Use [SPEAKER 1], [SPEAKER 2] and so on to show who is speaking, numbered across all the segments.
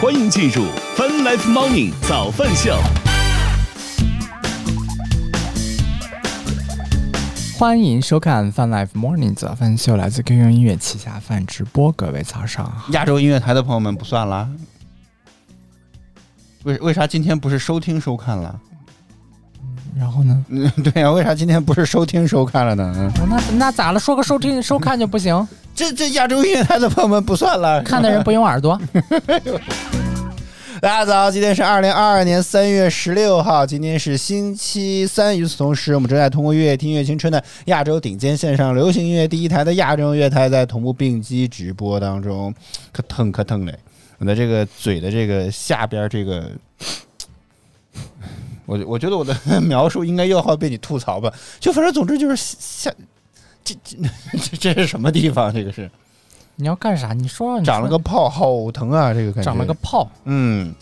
[SPEAKER 1] 欢迎进入 Fun Life Morning 早饭秀。
[SPEAKER 2] 欢迎收看 Fun Life Morning 早饭秀，来自 QQ 音乐旗下饭直播，各位早上好。
[SPEAKER 3] 亚洲音乐台的朋友们不算啦。为为啥今天不是收听收看了？
[SPEAKER 2] 然后呢？
[SPEAKER 3] 嗯，对呀、为啥今天不是收听收看了呢？嗯，
[SPEAKER 2] 那那咋了？说个收听收看就不行？
[SPEAKER 3] 这这亚洲音乐台的朋友们不算了。
[SPEAKER 2] 看的人不用耳朵。
[SPEAKER 3] 大家早，今天是二零二二年三月十六号，今天是星期三。与此同时，我们正在通过乐听乐青春的亚洲顶尖线上流行音乐第一台的亚洲音乐台，在同步并机直播当中，可疼可疼嘞！我的这个嘴的这个下边这个，我我觉得我的 描述应该又要被你吐槽吧？就反正总之就是下这这这这是什么地方？这个是
[SPEAKER 2] 你要干啥？你说，你说
[SPEAKER 3] 长了个泡，好疼啊！这个感觉
[SPEAKER 2] 长了个泡，
[SPEAKER 3] 嗯，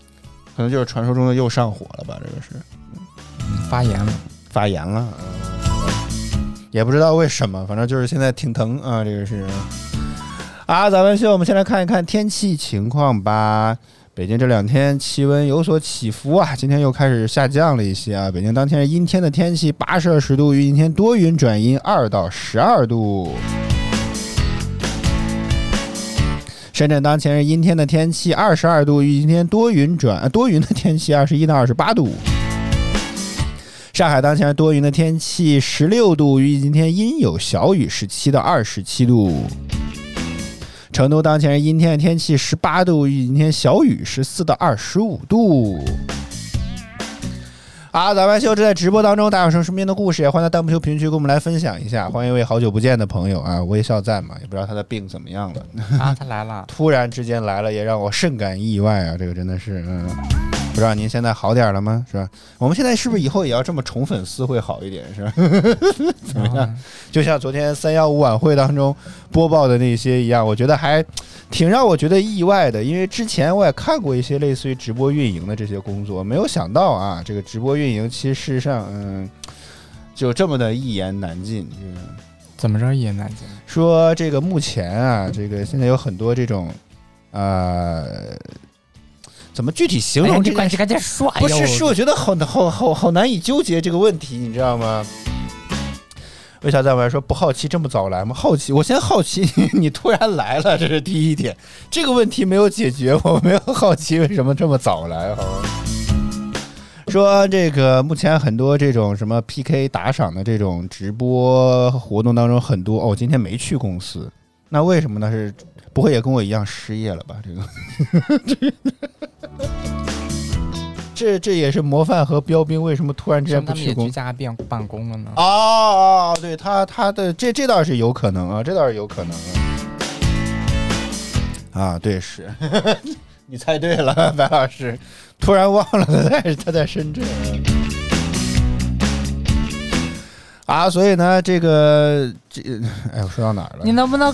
[SPEAKER 3] 可能就是传说中的又上火了吧？这个是
[SPEAKER 2] 发炎了。
[SPEAKER 3] 发炎了，嗯也不知道为什么，反正就是现在挺疼啊。这个是啊，咱们秀，我们先来看一看天气情况吧。北京这两天气温有所起伏啊，今天又开始下降了一些啊。北京当天是阴天的天气，八摄氏度，阴天多云转阴，二到十二度。深圳当前是阴天的天气，二十二度，阴天多云转多云的天气，二十一到二十八度。上海当前是多云的天气，十六度，预计今天阴有小雨，十七到二十七度。成都当前是阴天的天气，十八度，预计今天小雨，十四到二十五度。好，咱们秀正在直播当中，大家有什么身边的故事，也欢迎在弹幕区评论区跟我们来分享一下。欢迎一位好久不见的朋友啊，微笑赞嘛，也不知道他的病怎么样了。
[SPEAKER 2] 啊，他来了。
[SPEAKER 3] 突然之间来了，也让我甚感意外啊！这个真的是，嗯，不知道您现在好点了吗？是吧？我们现在是不是以后也要这么宠粉丝会好一点？是吧？怎么样？就像昨天三幺五晚会当中播报的那些一样，我觉得还挺让我觉得意外的，因为之前我也看过一些类似于直播运营的这些工作，没有想到啊，这个直播运营其实事实上，嗯，就这么的一言难尽，这个。
[SPEAKER 2] 怎么着一言难尽？
[SPEAKER 3] 说这个目前啊，这个现在有很多这种，呃，怎么具体形容这个？
[SPEAKER 2] 你赶紧赶紧说。哎
[SPEAKER 3] 不是，是我觉得好难，好好好难以纠结这个问题，你知道吗？为啥在我来说不好奇这么早来吗？好奇，我先好奇你 你突然来了，这是第一点。这个问题没有解决，我没有好奇 为什么这么早来？说这个目前很多这种什么 PK 打赏的这种直播活动当中，很多哦，今天没去公司，那为什么呢？是不会也跟我一样失业了吧？这个，这这也是模范和标兵为什么突然之间不
[SPEAKER 2] 他们也居？家变办公了呢。
[SPEAKER 3] 哦哦，对他他的这这倒是有可能啊，这倒是有可能啊。啊，对是，你猜对了，白老师，突然忘了他在他在深圳。啊，所以呢，这个这，哎，我说到哪儿了？
[SPEAKER 2] 你能不能？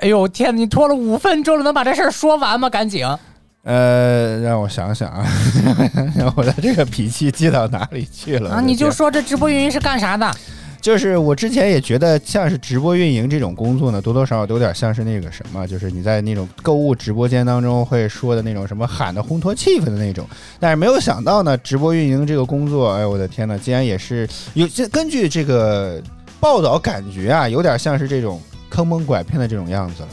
[SPEAKER 2] 哎呦天，你拖了五分钟了，能把这事儿说完吗？赶紧！
[SPEAKER 3] 呃，让我想想啊，让我的这个脾气记到哪里去了？
[SPEAKER 2] 啊，你就说这直播运营是干啥的？
[SPEAKER 3] 就是我之前也觉得，像是直播运营这种工作呢，多多少少都有点像是那个什么，就是你在那种购物直播间当中会说的那种什么喊的烘托气氛的那种。但是没有想到呢，直播运营这个工作，哎呦，我的天呐，竟然也是有这根据这个报道感觉啊，有点像是这种坑蒙拐骗的这种样子了。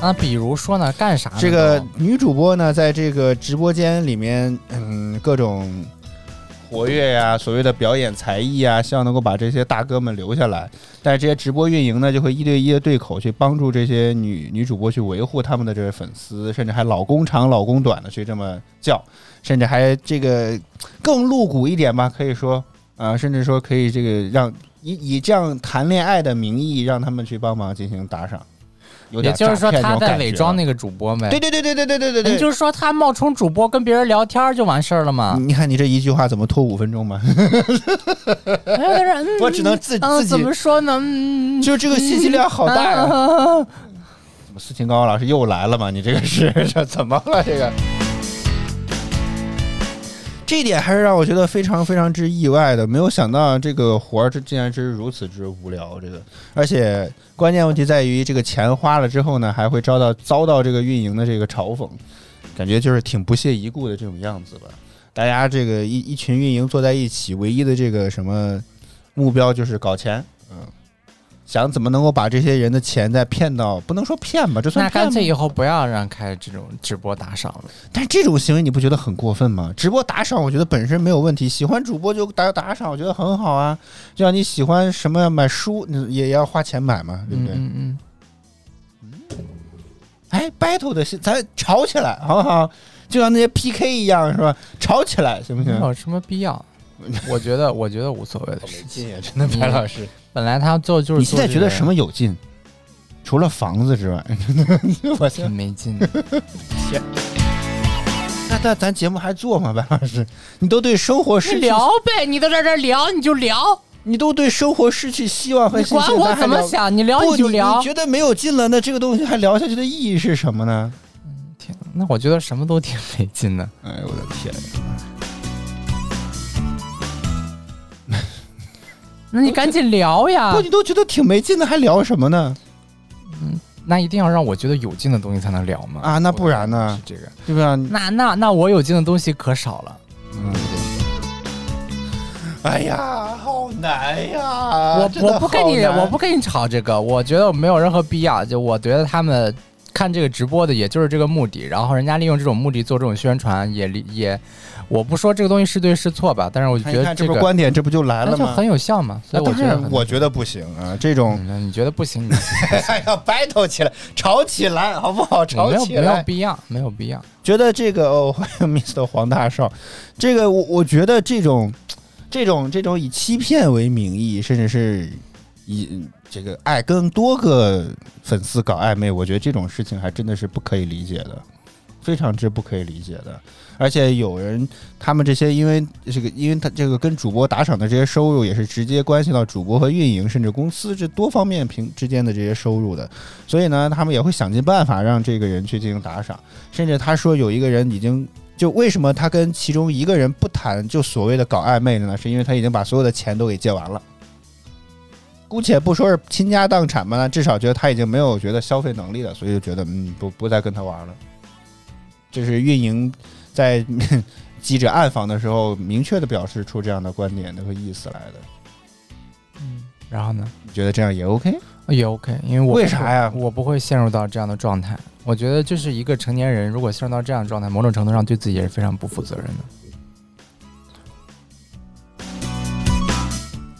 [SPEAKER 2] 啊，比如说呢，干啥呢？
[SPEAKER 3] 这个女主播呢，在这个直播间里面，嗯，各种活跃呀、所谓的表演才艺啊，希望能够把这些大哥们留下来。但是这些直播运营呢，就会一对一的对口去帮助这些女女主播去维护他们的这位粉丝，甚至还老公长老公短的去这么叫，甚至还这个更露骨一点吧，可以说啊、甚至说可以这个让以以这样谈恋爱的名义让他们去帮忙进行打赏。有点
[SPEAKER 2] 也就是说
[SPEAKER 3] 诈骗这
[SPEAKER 2] 他在伪装那个主播呗。
[SPEAKER 3] 对对对对对对对对对，
[SPEAKER 2] 也就是说他冒充主播跟别人聊天就完事儿了嘛。
[SPEAKER 3] 你看你这一句话怎么拖五分钟嘛？
[SPEAKER 2] 哎但是嗯
[SPEAKER 3] 我只能自
[SPEAKER 2] 嗯
[SPEAKER 3] 自己
[SPEAKER 2] 怎么说呢？嗯
[SPEAKER 3] 就这个信息量好大呀、
[SPEAKER 2] 啊
[SPEAKER 3] 怎么斯琴高老师又来了嘛？你这个是这怎么了？这个这一点还是让我觉得非常非常之意外的，没有想到这个活儿这竟然是如此之无聊。这个，而且关键问题在于，这个钱花了之后呢，还会遭到遭到这个运营的这个嘲讽。感觉就是挺不屑一顾的这种样子吧。大家这个一一群运营坐在一起，唯一的这个什么目标就是搞钱，想怎么能够把这些人的钱再骗到，不能说骗吧，这算
[SPEAKER 2] 那干脆以后不要让开这种直播打赏了。
[SPEAKER 3] 但是这种行为你不觉得很过分吗？直播打赏，我觉得本身没有问题，喜欢主播就打打赏，我觉得很好啊。就像你喜欢什么买书，你也要花钱买嘛，对不对？
[SPEAKER 2] 嗯嗯
[SPEAKER 3] 哎，battle 的是咱吵起来好不好？就像那些 PK 一样，是吧？吵起来行不
[SPEAKER 2] 嗯，
[SPEAKER 3] 行
[SPEAKER 2] 没？有什么必要。我觉得，我觉得无所谓的
[SPEAKER 3] 没
[SPEAKER 2] 事情。
[SPEAKER 3] 真的，白老师。
[SPEAKER 2] 本来他做就是
[SPEAKER 3] 你现在觉得什
[SPEAKER 2] 么
[SPEAKER 3] 么有劲？除了房子之外，我
[SPEAKER 2] 挺没劲的？
[SPEAKER 3] 那那咱节目还做吗？白老师，你都对生活失去聊，
[SPEAKER 2] 呗，你都在这儿聊你就聊，
[SPEAKER 3] 你都对生活失去希望和
[SPEAKER 2] 你
[SPEAKER 3] 信心，
[SPEAKER 2] 管我怎么想，你聊
[SPEAKER 3] 不，
[SPEAKER 2] 你就聊
[SPEAKER 3] 你。觉得没有劲了，那这个东西还聊下去的意义是什么呢？
[SPEAKER 2] 嗯天，那我觉得什么都挺没劲的。
[SPEAKER 3] 哎，我的天！
[SPEAKER 2] 那你赶紧聊呀
[SPEAKER 3] 不，！你都觉得挺没劲的，还聊什么呢？
[SPEAKER 2] 嗯那一定要让我觉得有劲的东西才能聊嘛。
[SPEAKER 3] 啊，那不然呢？
[SPEAKER 2] 是这个。
[SPEAKER 3] 对吧？
[SPEAKER 2] 那那那我有劲的东西可少了。
[SPEAKER 3] 嗯，哎呀，好难呀！
[SPEAKER 2] 我
[SPEAKER 3] 真的
[SPEAKER 2] 我不跟你
[SPEAKER 3] 好难
[SPEAKER 2] 我不跟你吵这个，我觉得没有任何必要。就我觉得他们看这个直播的，也就是这个目的。然后人家利用这种目的做这种宣传，也理也，我不说这个东西是对是错吧，但是我觉得这个
[SPEAKER 3] 观点，这不就来了吗？
[SPEAKER 2] 那就很有效嘛。所以我觉得很
[SPEAKER 3] 我觉得不行啊！这种
[SPEAKER 2] 嗯你觉得不行，你
[SPEAKER 3] 还要，battle 起来，吵起来，好不好？吵
[SPEAKER 2] 没有没有。必要，没有必要。
[SPEAKER 3] 觉得这个哦，欢迎 Mr 黄大少，这个我我觉得这种这种这种以欺骗为名义，甚至是以嗯这个爱跟多个粉丝搞暧昧，我觉得这种事情还真的是不可以理解的，非常之不可以理解的。而且有人他们这些因为这个，因为他这个跟主播打赏的这些收入，也是直接关系到主播和运营甚至公司这多方面平之间的这些收入的，所以呢，他们也会想尽办法让这个人去进行打赏。甚至他说有一个人已经就为什么他跟其中一个人不谈就所谓的搞暧昧的呢？是因为他已经把所有的钱都给借完了。姑且不说是倾家荡产吧，那至少觉得他已经没有觉得消费能力了，所以就觉得嗯不不再跟他玩了。这是运营在 记者暗访的时候明确的表示出这样的观点的和意思来的。
[SPEAKER 2] 嗯，然后呢？
[SPEAKER 3] 你觉得这样也 OK？
[SPEAKER 2] 也 OK，因为我
[SPEAKER 3] 为啥呀
[SPEAKER 2] 我不会陷入到这样的状态。我觉得就是一个成年人，如果陷入到这样的状态，某种程度上对自己也是非常不负责任的。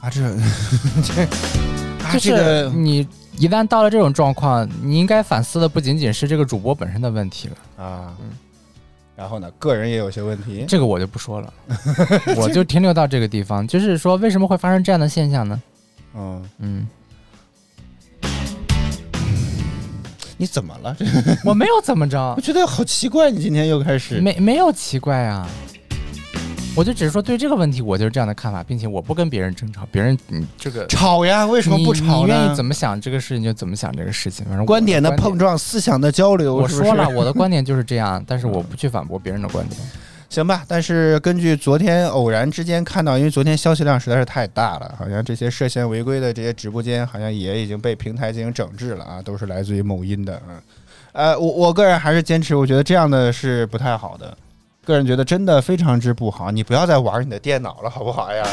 [SPEAKER 3] 啊，这这啊
[SPEAKER 2] 就
[SPEAKER 3] 这个
[SPEAKER 2] 是你一旦到了这种状况，你应该反思的不仅仅是这个主播本身的问题了，
[SPEAKER 3] 啊
[SPEAKER 2] 嗯，
[SPEAKER 3] 然后呢，个人也有些问题。
[SPEAKER 2] 这个我就不说了，我就停留到这个地方。就是说，为什么会发生这样的现象呢？
[SPEAKER 3] 嗯，
[SPEAKER 2] 嗯，
[SPEAKER 3] 你怎么了？
[SPEAKER 2] 我没有怎么着
[SPEAKER 3] 我，觉得好奇怪，你今天又开始
[SPEAKER 2] 没没有奇怪啊。我就只是说对这个问题，我就是这样的看法，并且我不跟别人争吵，别人你这个
[SPEAKER 3] 吵呀？为什么不吵
[SPEAKER 2] 你愿意？怎么想这个事情就怎么想这个事情，反正
[SPEAKER 3] 观点的碰撞，思想的交流，
[SPEAKER 2] 我说了，我的观点就是这样，但是我不去反驳别人的观点。
[SPEAKER 3] 行吧，但是根据昨天偶然之间看到，因为昨天消息量实在是太大了，好像这些涉嫌违规的这些直播间，好像也已经被平台进行整治了啊，都是来自于某音的，嗯，呃，我我个人还是坚持，我觉得这样的是不太好的，个人觉得真的非常之不好，你不要再玩你的电脑了，好不好呀？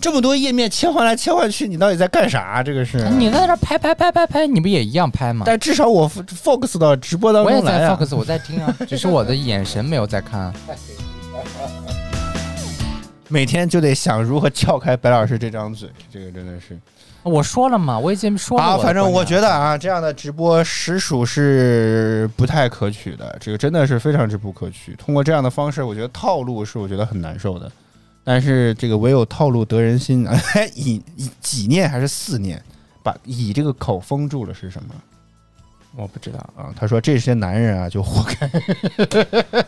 [SPEAKER 3] 这么多页面切换来切换去，你到底在干啥？这个是，
[SPEAKER 2] 你在这拍拍拍拍拍，你不也一样拍吗？
[SPEAKER 3] 但至少我 focus 到直播当
[SPEAKER 2] 我也在
[SPEAKER 3] 中来啊。
[SPEAKER 2] focus，我在听啊，只是我的眼神没有在看啊。
[SPEAKER 3] 每天就得想如何撬开白老师这张嘴，这个真的是。
[SPEAKER 2] 我说了嘛，我已经说了
[SPEAKER 3] 啊，反正我觉得啊，这样的直播实属是不太可取的，这个真的是非常之不可取。通过这样的方式，我觉得套路是我觉得很难受的。但是这个唯有套路得人心，哎，以以几念还是四念，把以这个口封住了是什么
[SPEAKER 2] 我不知道，
[SPEAKER 3] 啊？他说这些男人啊就活该。这个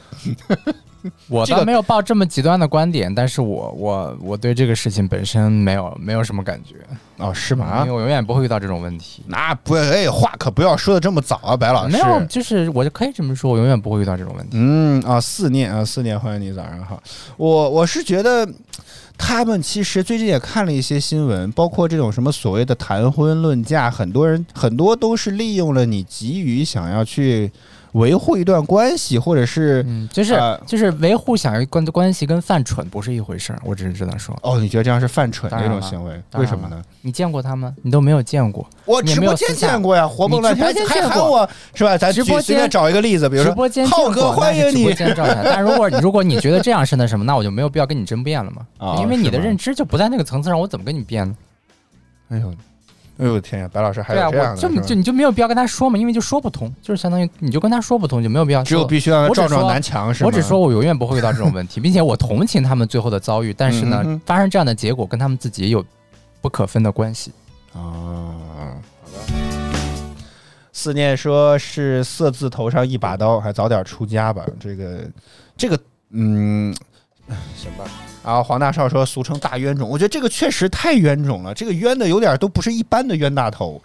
[SPEAKER 2] 我倒没有抱这么极端的观点，但是我我我对这个事情本身没有没有什么感觉，
[SPEAKER 3] 哦，是吗
[SPEAKER 2] 因为？我永远不会遇到这种问题。
[SPEAKER 3] 那不，哎，话可不要说的这么早啊，白老师。
[SPEAKER 2] 没有，就是我就可以这么说，我永远不会遇到这种问题。
[SPEAKER 3] 嗯啊，思念啊，思念，欢迎你早上好。我我是觉得，他们其实最近也看了一些新闻，包括这种什么所谓的谈婚论嫁，很多人很多都是利用了你急于想要去维护一段关系，或者是
[SPEAKER 2] 嗯，就是、
[SPEAKER 3] 呃
[SPEAKER 2] 就是维护想要关关系跟犯蠢不是一回事儿，我只是这样说。
[SPEAKER 3] 哦，你觉得这样是犯蠢
[SPEAKER 2] 当然了
[SPEAKER 3] 这种行为？为什么呢？
[SPEAKER 2] 你见过他吗？你都没有见过。
[SPEAKER 3] 我直播间见过呀，活蹦乱跳，还喊我是吧？咱
[SPEAKER 2] 直播间
[SPEAKER 3] 找一个例子，比如说
[SPEAKER 2] 直播间
[SPEAKER 3] 浩哥欢迎你
[SPEAKER 2] 直播间。但如果如果你觉得这样是那什么，那我就没有必要跟你争辩了嘛，
[SPEAKER 3] 哦
[SPEAKER 2] 因为你的认知就不在那个层次上，我怎么跟你辩呢？
[SPEAKER 3] 哎呦，哎呦天呀，白老师还有这样的，
[SPEAKER 2] 我就你就你就没有必要跟他说嘛，因为就说不通，就是相当于你就跟他说不通，就没有必要说。
[SPEAKER 3] 只有必须让他
[SPEAKER 2] 我只
[SPEAKER 3] 撞撞
[SPEAKER 2] 说
[SPEAKER 3] 南墙是吗？
[SPEAKER 2] 我只说我永远不会遇到这种问题，并且我同情他们最后的遭遇，但是呢，发生这样的结果跟他们自己也有不可分的关系。
[SPEAKER 3] 啊，好的。思念说是色字头上一把刀，还早点出家吧。这个，这个，嗯，行吧。然后黄大少说俗称大冤种，我觉得这个确实太冤种了，这个冤的有点都不是一般的冤大头。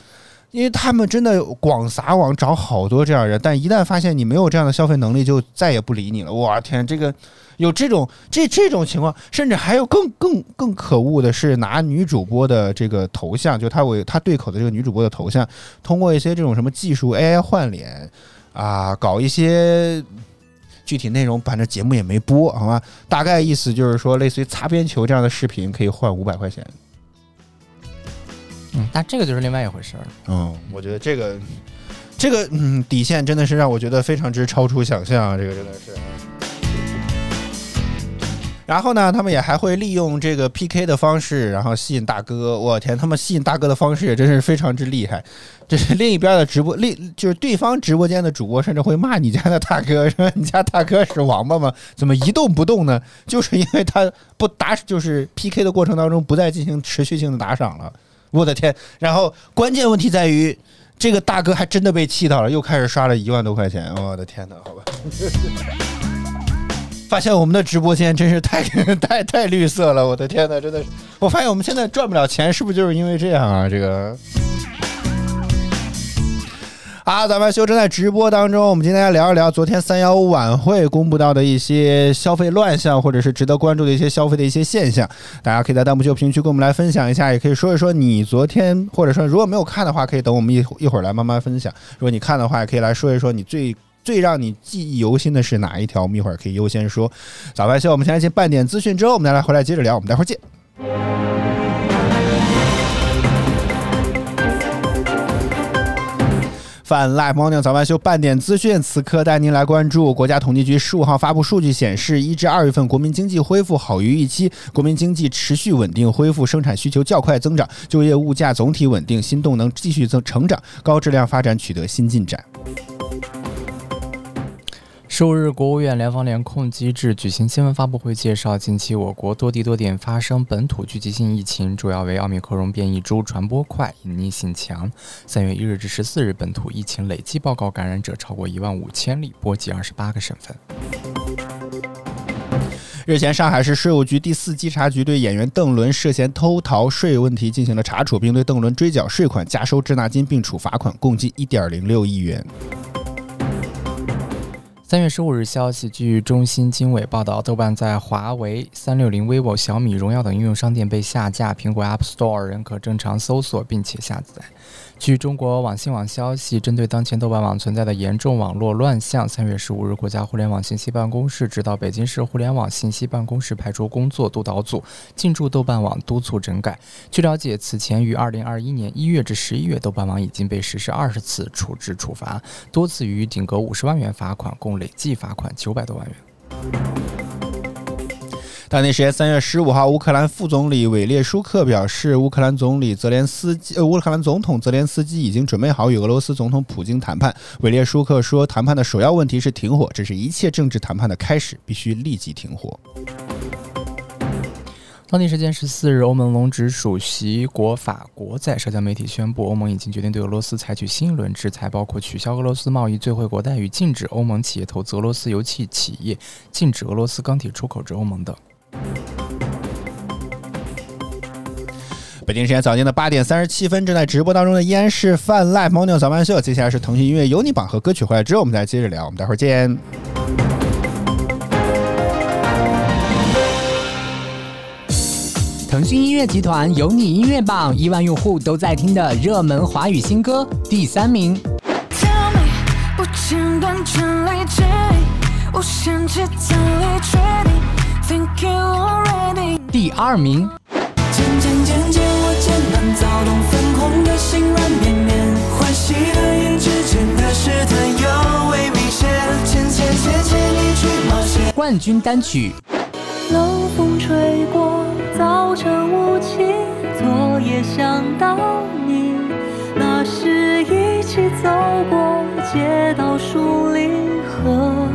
[SPEAKER 3] 因为他们真的广撒网找好多这样人，但一旦发现你没有这样的消费能力，就再也不理你了。哇天，这个有这种这这种情况，甚至还有更更更可恶的是拿女主播的这个头像，就他为他对口的这个女主播的头像，通过一些这种什么技术 AI 换脸啊，搞一些。具体内容反正节目也没播，好吧？大概意思就是说，类似于擦边球这样的视频可以换五百块钱。
[SPEAKER 2] 嗯，但这个就是另外一回事儿了。
[SPEAKER 3] 嗯，我觉得这个这个嗯底线真的是让我觉得非常之超出想象啊，这个真的是。然后呢，他们也还会利用这个 PK 的方式，然后吸引大哥。我天，他们吸引大哥的方式也真是非常之厉害。这是另一边的直播，另就是对方直播间的主播，甚至会骂你家的大哥，说你家大哥是王八吗？怎么一动不动呢？就是因为他不打，就是 PK 的过程当中不再进行持续性的打赏了。我的天！然后关键问题在于，这个大哥还真的被气到了，又开始刷了一万多块钱。我的天哪，好吧。发现我们的直播间真是太 太太绿色了，我的天哪，真的是！我发现我们现在赚不了钱，是不是就是因为这样啊？这个。好，咱们修正在直播当中，我们今天来聊一聊昨天三幺五晚会公布到的一些消费乱象，或者是值得关注的一些消费的一些现象。大家可以在弹幕区、评论区跟我们来分享一下，也可以说一说你昨天，或者说如果没有看的话，可以等我们一一会儿来慢慢分享。如果你看的话，也可以来说一说你最最让你记忆犹新的是哪一条，我们一会儿可以优先说。早饭秀，我们先来进半点资讯之后，我们再来回来接着聊，我们待会儿见。泛 Live Morning 早饭秀半点资讯，此刻带您来关注。国家统计局十五号发布数据显示，一至二月份国民经济恢复好于预期，国民经济持续稳定恢复，生产需求较快增长，就业物价总体稳定，新动能继续增成长，高质量发展取得新进展。
[SPEAKER 2] 十五日，国务院联防联控机制举行新闻发布会，介绍近期我国多地多点发生本土聚集性疫情，主要为奥密克戎变异株传播快、隐匿性强。三月一日至十四日，本土疫情累计报告感染者超过一万五千例，波及二十八个省份。
[SPEAKER 3] 日前，上海市税务局第四稽查局对演员邓伦涉嫌偷逃税问题进行了查处，并对邓伦追缴税款、加收滞纳金，并处罚款，共计一点零六亿元。
[SPEAKER 2] 三月十五日消息，据中新经纬报道，豆瓣在华为、三六零、vivo、小米、荣耀等应用商店被下架，苹果 App Store 仍可正常搜索并且下载。据中国网信网消息，针对当前豆瓣网存在的严重网络乱象，三月十五日，国家互联网信息办公室指导北京市互联网信息办公室派出工作督导组进驻豆瓣网督促整改。据了解，此前于二零二一年一月至十一月，豆瓣网已经被实施二十次处置处罚，多次予以顶格五十万元罚款，共累计罚款九百多万元。
[SPEAKER 3] 当地时间三月十五号，乌克兰副总理韦列舒克表示，乌克兰总理泽连斯基，呃，乌克兰总统泽连斯基已经准备好与俄罗斯总统普京谈判。韦列舒克说，谈判的首要问题是停火，这是一切政治谈判的开始，必须立即停火。
[SPEAKER 2] 当地时间十四日，欧盟龙指主席国法国在社交媒体宣布，欧盟已经决定对俄罗斯采取新一轮制裁，包括取消俄罗斯贸易最惠国待遇、禁止欧盟企业投资俄罗斯油气企业、禁止俄罗斯钢铁出口至欧盟等。
[SPEAKER 3] 北京时间早间的八点三十七分，正在直播当中的依然是泛 Live Morning 早饭秀。接下来是腾讯音乐有你榜和歌曲回来之后，我们再接着聊。我们待会儿见。
[SPEAKER 4] 腾讯音乐集团有你音乐榜亿万用户都在听的热门华语新歌第三名。第二名，
[SPEAKER 5] 渐渐渐渐，我渐慢躁动，粉红的心软绵绵，欢喜的眼之间的试探尤为明显。牵牵牵牵你去冒险。
[SPEAKER 4] 冠军单曲，
[SPEAKER 6] 冷风吹过，早晨雾气，昨夜想到你，那时一起走过街道、树林和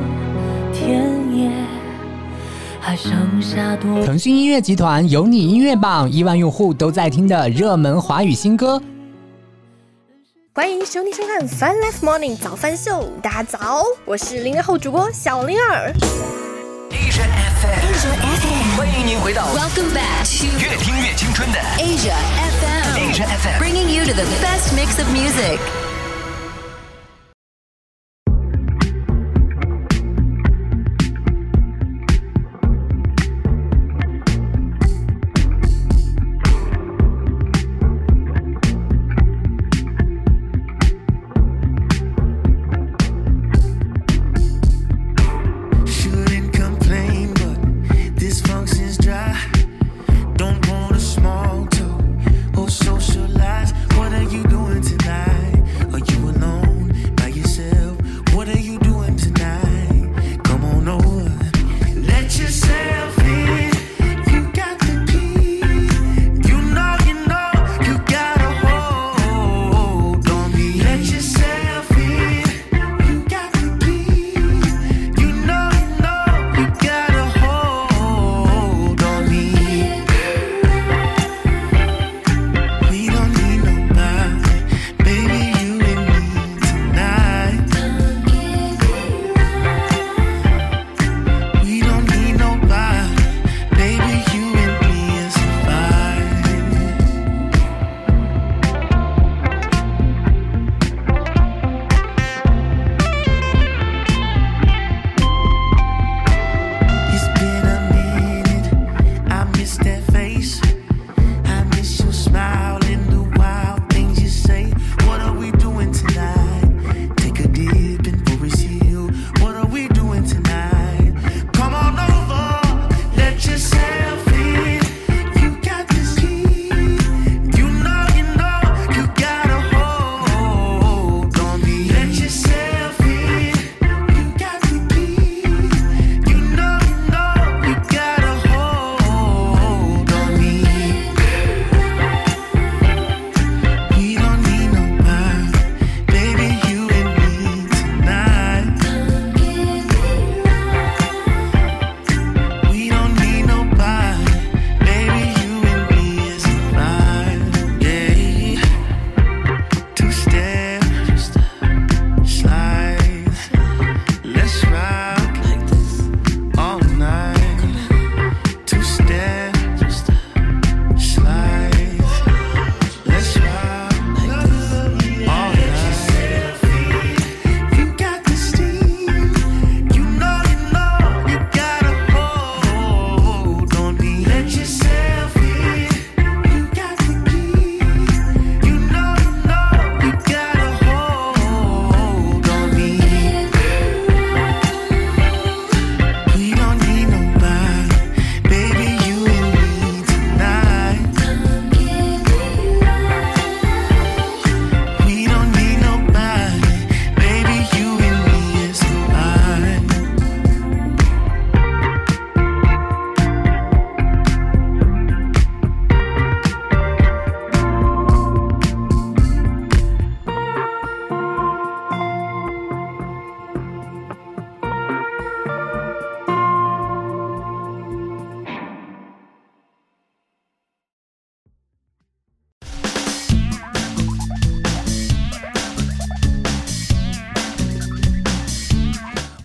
[SPEAKER 6] 还剩下多
[SPEAKER 4] 腾讯音乐集团有你音乐榜亿万用户都在听的热门华语新歌。
[SPEAKER 7] 欢迎收听收看《Fun Life Morning 早饭秀》，大家早，我是零零后主播小灵儿。
[SPEAKER 5] Asia FM，欢迎您回到
[SPEAKER 8] Welcome back to
[SPEAKER 5] 越听越青春的
[SPEAKER 8] Asia FM,
[SPEAKER 5] Asia FM。
[SPEAKER 8] bringing you to the best mix of music.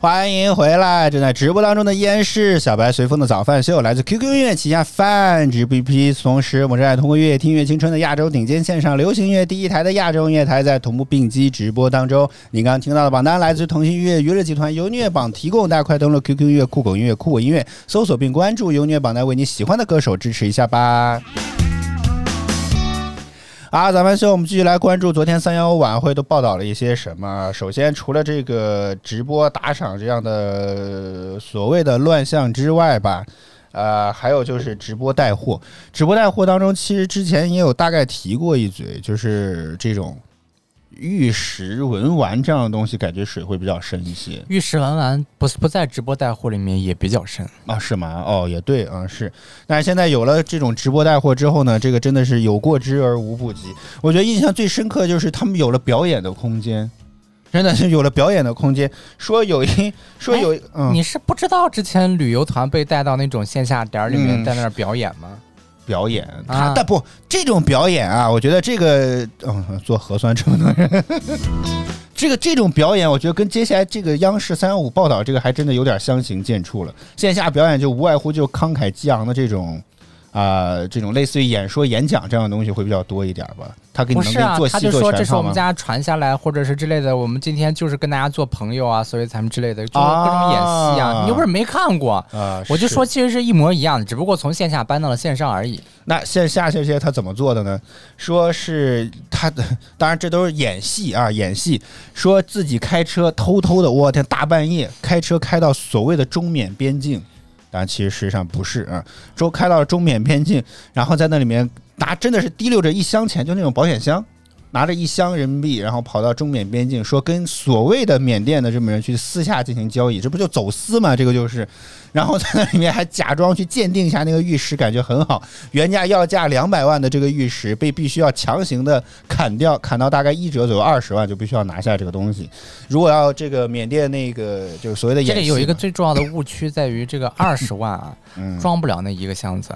[SPEAKER 3] 欢迎回来！正在直播当中的依然是小白随风的早饭秀，来自 QQ 音乐旗下泛直 BP，同时我们正在通过音乐听乐青春的亚洲顶尖线上流行音乐第一台的亚洲音乐台，在同步并机直播当中。您刚刚听到的榜单来自腾讯音乐娱乐集团优虐榜提供，大家快登录 QQ 音乐、酷狗音乐、酷我音乐，搜索并关注优虐榜单，为你喜欢的歌手支持一下吧。啊，咱们希望我们继续来关注昨天三幺五晚会都报道了一些什么。首先，除了这个直播打赏这样的所谓的乱象之外吧，呃，还有就是直播带货。直播带货当中，其实之前也有大概提过一嘴，就是这种玉石文玩这样的东西，感觉水会比较深一些。
[SPEAKER 2] 玉石文玩不不在直播带货里面也比较深，
[SPEAKER 3] 啊，是吗？哦，也对啊，是。但是现在有了这种直播带货之后呢，这个真的是有过之而无不及。我觉得印象最深刻就是他们有了表演的空间，真的是有了表演的空间。说有一说有一嗯，
[SPEAKER 2] 你是不知道之前旅游团被带到那种线下点儿里面
[SPEAKER 3] 嗯
[SPEAKER 2] 在那儿表演吗？
[SPEAKER 3] 表演，他、
[SPEAKER 2] 啊
[SPEAKER 3] 但不这种表演啊，我觉得这个嗯，做核酸这么多人。这个这种表演，我觉得跟接下来这个央视三幺五报道这个还真的有点相形见绌了。线下表演就无外乎就慷慨激昂的这种，啊、这种类似于演说、演讲这样的东西会比较多一点吧。他给你能给你做，戏
[SPEAKER 2] 他就说
[SPEAKER 3] 做全套吗？
[SPEAKER 2] 这是我们家传下来，或者是之类的，我们今天就是跟大家做朋友啊，所以咱们之类的，就是各种演戏啊。
[SPEAKER 3] 啊
[SPEAKER 2] 你又不是没看过，
[SPEAKER 3] 啊，
[SPEAKER 2] 我就说其实是一模一样的，只不过从线下搬到了线上而已。
[SPEAKER 3] 那线下这些他怎么做的呢？说是他的，当然这都是演戏啊，演戏。说自己开车偷偷的，我天，大半夜开车开到所谓的中缅边境，但其实实际上不是啊，周开到了中缅边境，然后在那里面拿真的是提溜着一箱钱，就那种保险箱。拿着一箱人民币，然后跑到中缅边境，说跟所谓的缅甸的这么人去私下进行交易，这不就走私吗？这个就是，然后在那里面还假装去鉴定一下那个玉石，感觉很好。原价要价两百万的这个玉石，被必须要强行的砍掉，砍到大概一折左右二十万，就必须要拿下这个东西。如果要这个缅甸那个就是所谓的演
[SPEAKER 2] 这里有一个最重要的误区在于，这个二十万啊，
[SPEAKER 3] 嗯
[SPEAKER 2] 装不了那一个箱子。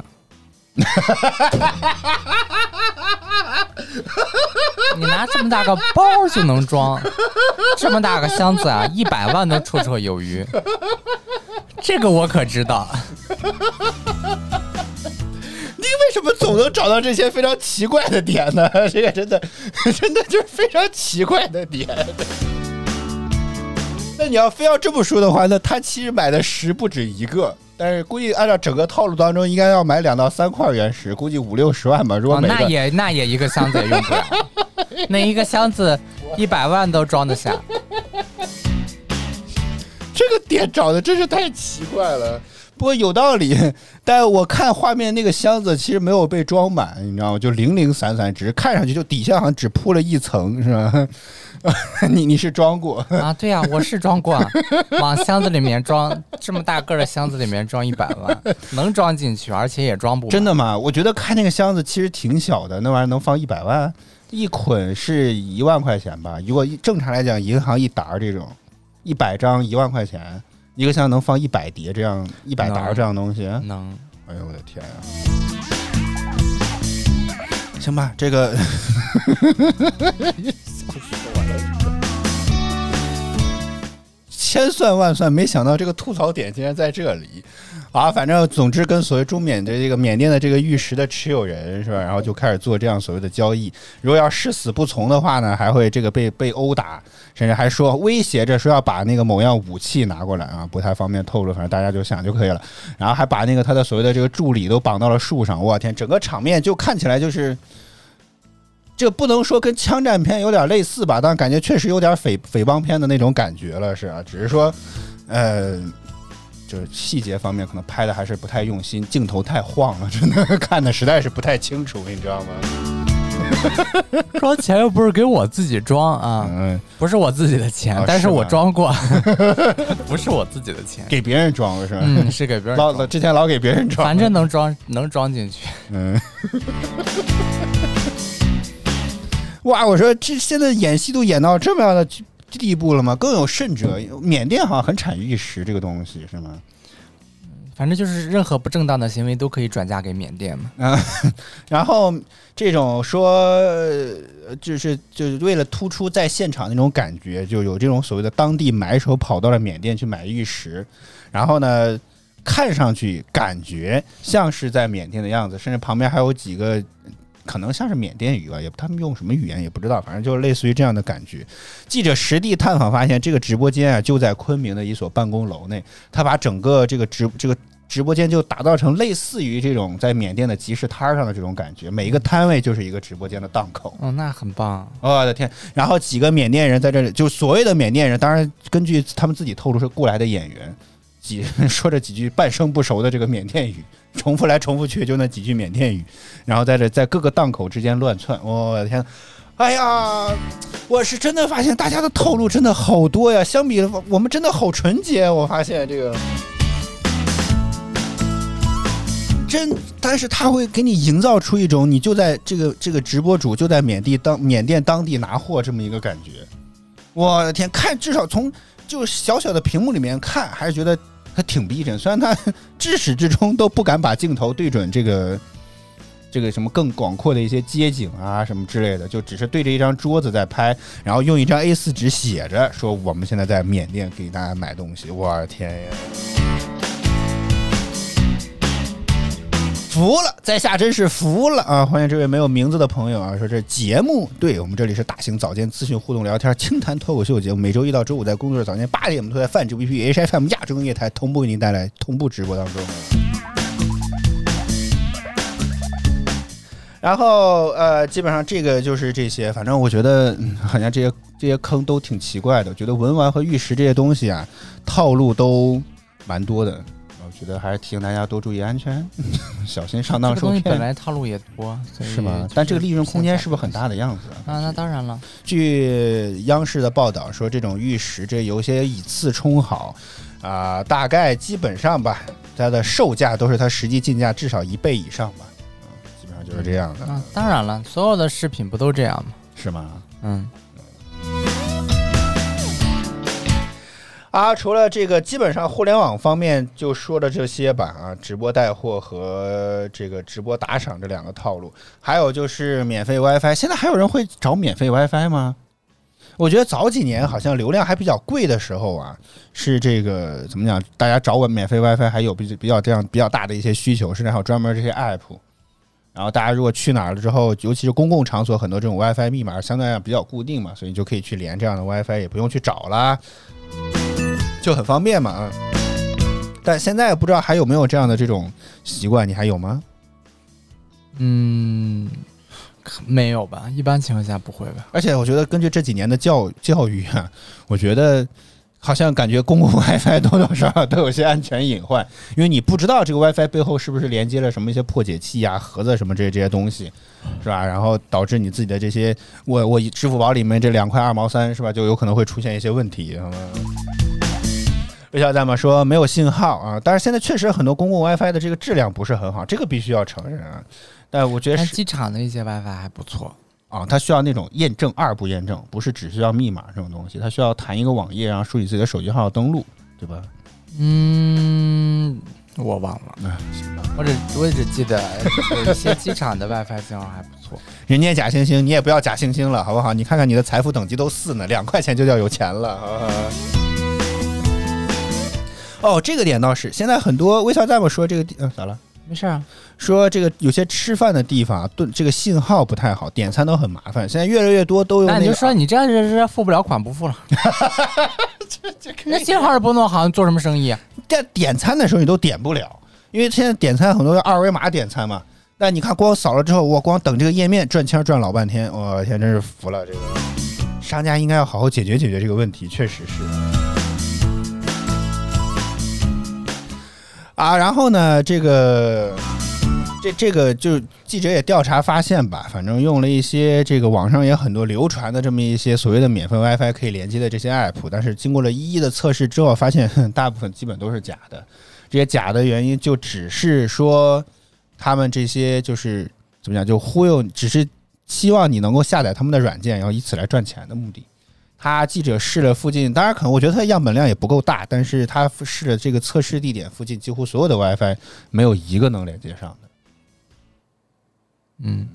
[SPEAKER 2] 哈哈哈你拿这么大个包就能装，这么大个箱子啊，一百万都绰绰有余。这个我可知道。
[SPEAKER 3] 你为什么总能找到这些非常奇怪的点呢？这个真的 真的就是非常奇怪的点。那你要非要这么说的话，那他其实买的石不止一个，但是估计按照整个套路当中，应该要买两到三块原石，估计五六十万吧。如果
[SPEAKER 2] 哦，那也那也一个箱子也用不了，那一个箱子一百万都装得下。
[SPEAKER 3] 这个点找的真是太奇怪了。不过有道理，但我看画面那个箱子其实没有被装满，你知道吗？就零零散散，只是看上去就底下好像只铺了一层，是吧？你你是装过？
[SPEAKER 2] 啊，对呀、我是装过啊，往箱子里面装这么大个儿的箱子里面装一百万，能装进去，而且也装不
[SPEAKER 3] 真的吗？我觉得看那个箱子其实挺小的，那玩意儿能放一百万，一捆是一万块钱吧？如果正常来讲，银行一沓这种，一百张一万块钱，一个箱能放一百叠这样一百沓这样东西。
[SPEAKER 2] 能。
[SPEAKER 3] 哎呦我的天呀、行吧，这个 千算万算，没想到这个吐槽点竟然在这里啊！反正总之跟所谓中缅的这个缅甸的这个玉石的持有人是吧，然后就开始做这样所谓的交易。如果要誓死不从的话呢，还会这个被被殴打，甚至还说威胁着说要把那个某样武器拿过来啊，不太方便透露，反正大家就想就可以了。然后还把那个他的所谓的这个助理都绑到了树上，我天，整个场面就看起来就是。这不能说跟枪战片有点类似吧，但感觉确实有点匪匪帮片的那种感觉了，是啊，只是说，呃，就是细节方面可能拍的还是不太用心，镜头太晃了，真的看的实在是不太清楚，你知道吗？
[SPEAKER 2] 装钱又不是给我自己装啊，
[SPEAKER 3] 嗯，
[SPEAKER 2] 不是我自己的钱，
[SPEAKER 3] 哦
[SPEAKER 2] 但是我装过，不是我自己的钱。
[SPEAKER 3] 给别人装了是吧？
[SPEAKER 2] 嗯，是给别人
[SPEAKER 3] 老
[SPEAKER 2] 装，
[SPEAKER 3] 之前老给别人装，
[SPEAKER 2] 反正能装能装进去。
[SPEAKER 3] 嗯。哇，我说这现在演戏都演到这么样的地步了吗？更有甚者，缅甸好像很产玉石这个东西是吗？
[SPEAKER 2] 反正就是任何不正当的行为都可以转嫁给缅甸嘛。
[SPEAKER 3] 啊，然后这种说呃就是就是为了突出在现场那种感觉，就有这种所谓的当地买手跑到了缅甸去买玉石，然后呢，看上去感觉像是在缅甸的样子，甚至旁边还有几个。可能像是缅甸语吧，也他们用什么语言也不知道，反正就是类似于这样的感觉。记者实地探访发现，这个直播间啊就在昆明的一所办公楼内，他把整个这个直这个直播间就打造成类似于这种在缅甸的集市摊上的这种感觉，每一个摊位就是一个直播间的档口。
[SPEAKER 2] 哦，那很棒。
[SPEAKER 3] 我的天！然后几个缅甸人在这里，就所谓的缅甸人，当然根据他们自己透露是雇来的演员，几说着几句半生不熟的这个缅甸语，重复来重复去就那几句缅甸语，然后在这在各个档口之间乱窜。我的天！哎呀，我是真的发现大家的套路真的好多呀，相比我们真的好纯洁。我发现这个。真，但是他会给你营造出一种你就在这个这个直播主就在缅甸当缅甸当地拿货这么一个感觉。我的天，看至少从就小小的屏幕里面看，还是觉得他挺逼真。虽然他 至始至终都不敢把镜头对准这个这个什么更广阔的一些街景啊什么之类的，就只是对着一张桌子在拍，然后用一张 A 四纸写着说我们现在在缅甸给大家买东西。我的天呀！服了，在下真是服了啊！欢迎这位没有名字的朋友啊，说这节目对我们这里是大型早间资讯互动聊天、清谈脱口秀节目，每周一到周五在工作日早间八点，我们都在泛指 VP HFM 亚洲音乐台同步为您带来同步直播当中。然后呃，基本上这个就是这些，反正我觉得、嗯好像这些这些坑都挺奇怪的，觉得文玩和玉石这些东西啊，套路都蛮多的。我觉得还是提醒大家多注意安全，小心上当受
[SPEAKER 2] 这个东西本，来套路也多，
[SPEAKER 3] 是吗？但这个利润空间是不是很大的样子啊？
[SPEAKER 2] 啊，那当然了。
[SPEAKER 3] 据央视的报道说，这种玉石这有些以次充好，啊、大概基本上吧，它的售价都是它实际进价至少一倍以上吧，嗯，基本上就是这样的，
[SPEAKER 2] 啊，当然了，所有的饰品不都这样吗？
[SPEAKER 3] 是吗？
[SPEAKER 2] 嗯，
[SPEAKER 3] 啊，除了这个，基本上互联网方面就说的这些吧啊，直播带货和这个直播打赏这两个套路，还有就是免费 WiFi。现在还有人会找免费 WiFi 吗？我觉得早几年好像流量还比较贵的时候啊，是这个怎么讲？大家找我免费 WiFi 还有比比较这样比较大的一些需求，甚至还有专门这些 app。然后大家如果去哪儿了之后，尤其是公共场所，很多这种 WiFi 密码相对来讲比较固定嘛，所以你就可以去连这样的 WiFi，也不用去找啦。就很方便嘛啊。但现在不知道还有没有这样的这种习惯，你还有吗？
[SPEAKER 2] 嗯，没有吧？一般情况下不会吧？
[SPEAKER 3] 而且我觉得根据这几年的教教育啊，我觉得好像感觉公共 WiFi 多多少少都有些安全隐患，因为你不知道这个 WiFi 背后是不是连接了什么一些破解器呀、盒子什么这些这些东西，是吧？然后导致你自己的这些，我我支付宝里面这两块二毛三是吧，就有可能会出现一些问题，好吗？魏小在吗说没有信号啊，但是现在确实很多公共 WiFi 的这个质量不是很好，这个必须要承认啊。但我觉得是
[SPEAKER 2] 机场的一些 WiFi 还不错。
[SPEAKER 3] 啊，它需要那种验证二步验证，不是只需要密码这种东西，它需要弹一个网页，然后输你自己的手机号登录，对吧？
[SPEAKER 2] 嗯，我忘了，
[SPEAKER 3] 啊，行吧。
[SPEAKER 2] 我只我只记得有一些机场的 WiFi 信号还不错。
[SPEAKER 3] 人家假惺惺，你也不要假惺惺了，好不好？你看看你的财富等级都四呢，两块钱就叫有钱了，好不好？哦，这个点倒是，现在很多微笑在我说这个地，嗯、咋了？
[SPEAKER 2] 没事啊，
[SPEAKER 3] 说这个有些吃饭的地方啊，顿这个信号不太好，点餐都很麻烦。现在越来越多都有那个，
[SPEAKER 2] 那你就说你这这这付不了款不付了。那信号是不弄好，你做什么生意啊？
[SPEAKER 3] 点点餐的时候你都点不了，因为现在点餐很多二维码点餐嘛。但你看，光扫了之后，我光等这个页面转圈转老半天，我天，真是服了。这个商家应该要好好解决解决这个问题，确实是。啊，然后呢，这个这这个就记者也调查发现吧，反正用了一些这个网上也很多流传的这么一些所谓的免费 WiFi 可以连接的这些 app，但是经过了一一的测试之后，发现哼大部分基本都是假的。这些假的原因就只是说他们这些就是怎么讲，就忽悠，只是希望你能够下载他们的软件，然后以此来赚钱的目的。他记者试了附近，当然可能我觉得它的样本量也不够大，但是他试了这个测试地点附近几乎所有的 WiFi 没有一个能连接上的。
[SPEAKER 2] 嗯，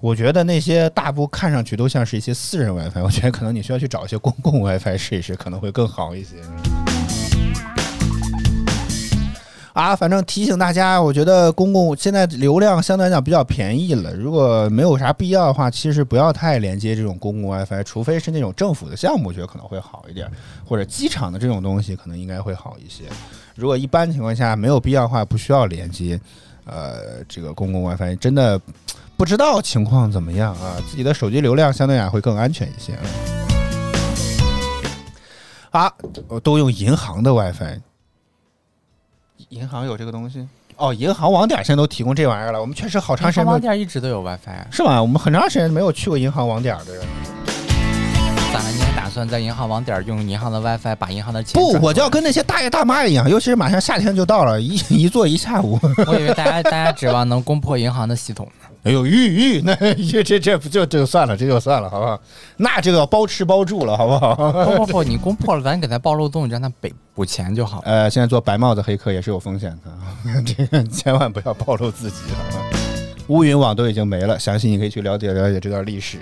[SPEAKER 3] 我觉得那些大部看上去都像是一些私人 WiFi，我觉得可能你需要去找一些公共 WiFi 试一试，可能会更好一些。啊，反正提醒大家，我觉得公共现在流量相对来讲比较便宜了，如果没有啥必要的话，其实不要太连接这种公共 WiFi，除非是那种政府的项目，我觉得可能会好一点，或者机场的这种东西可能应该会好一些。如果一般情况下没有必要的话，不需要连接，呃，这个公共 WiFi，真的不知道情况怎么样啊，自己的手机流量相对来讲会更安全一些。啊，都用银行的 WiFi，银行有这个东西？哦，银行网点现在都提供这玩意儿了，我们确实好长时间没有
[SPEAKER 2] 网点一直都有 WiFi 啊。
[SPEAKER 3] 是吗？我们很长时间没有去过银行网点的人。
[SPEAKER 2] 咋了？你还打算在银行网点用银行的 WiFi 把银行的钱
[SPEAKER 3] 不，我就要跟那些大爷大妈一样，尤其是马上夏天就到了，一一坐一下午。
[SPEAKER 2] 我以为大家大家指望能攻破银行的系统呢。
[SPEAKER 3] 哎呦，吁吁，那这这这不就就算了，这就算了，好不好？那这个要包吃包住了，好不好？
[SPEAKER 2] 不不不，你攻破了，咱给他暴露洞，让他补补钱就好。
[SPEAKER 3] 呃，现在做白帽子黑客也是有风险的啊，这个千万不要暴露自己，好吧？乌云网都已经没了，详细你可以去了解了解这段历史。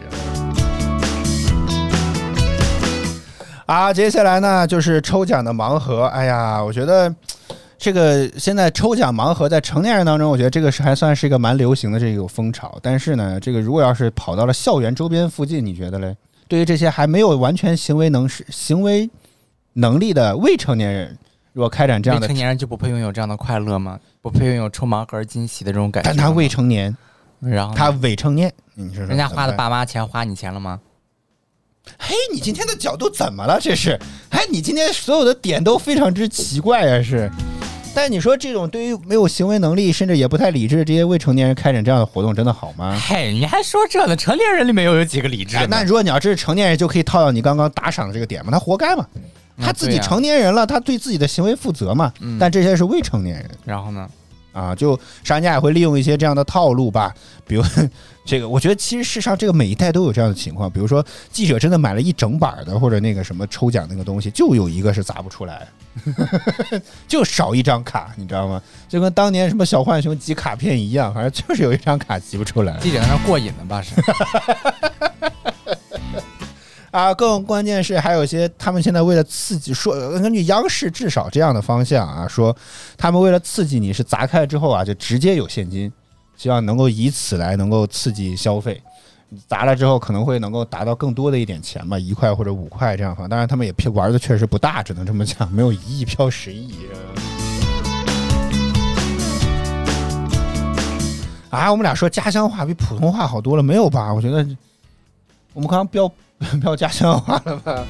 [SPEAKER 3] 啊，接下来呢就是抽奖的盲盒。哎呀，我觉得这个现在抽奖盲盒在成年人当中，我觉得这个是还算是一个蛮流行的这个风潮。但是呢，这个如果要是跑到了校园周边附近，你觉得嘞？对于这些还没有完全行为能是行为能力的未成年人，如果开展这样的
[SPEAKER 2] 未成，年人就不配拥有这样的快乐吗？不配拥有抽盲盒惊喜的这种感觉？
[SPEAKER 3] 但他未成年，
[SPEAKER 2] 然后
[SPEAKER 3] 他未成年，你说说
[SPEAKER 2] 人家花的爸妈钱花你钱了吗？
[SPEAKER 3] 嘿，你今天的角度怎么了？这是，哎，你今天所有的点都非常之奇怪啊、是。但你说这种对于没有行为能力，甚至也不太理智的这些未成年人开展这样的活动，真的好吗？
[SPEAKER 2] 嘿，你还说这呢？成年人里面又有几个理智
[SPEAKER 3] 哎？那如果你要这是成年人，就可以套到你刚刚打赏的这个点嘛，他活该嘛，他自己成年人了，他对自己的行为负责嘛。
[SPEAKER 2] 嗯
[SPEAKER 3] 但这些是未成年人
[SPEAKER 2] 然后呢？
[SPEAKER 3] 啊，就商家也会利用一些这样的套路吧，比如这个，我觉得其实世上这个每一代都有这样的情况，比如说记者真的买了一整板的，或者那个什么抽奖那个东西，就有一个是砸不出来，就少一张卡，你知道吗？就跟当年什么小浣熊集卡片一样，反正就是有一张卡集不出来。
[SPEAKER 2] 记者在那过瘾呢吧？是
[SPEAKER 3] 啊，更关键是还有一些他们现在为了刺激，说呃根据央视至少这样的方向啊，说他们为了刺激你是砸开了之后啊，就直接有现金，希望能够以此来能够刺激消费。砸了之后可能会能够达到更多的一点钱吧，一块或者五块这样方。当然他们也玩的确实不大，只能这么讲，没有一亿飘十亿。啊，我们俩说家乡话比普通话好多了，没有吧？我觉得我们刚刚标标 家乡话了吧？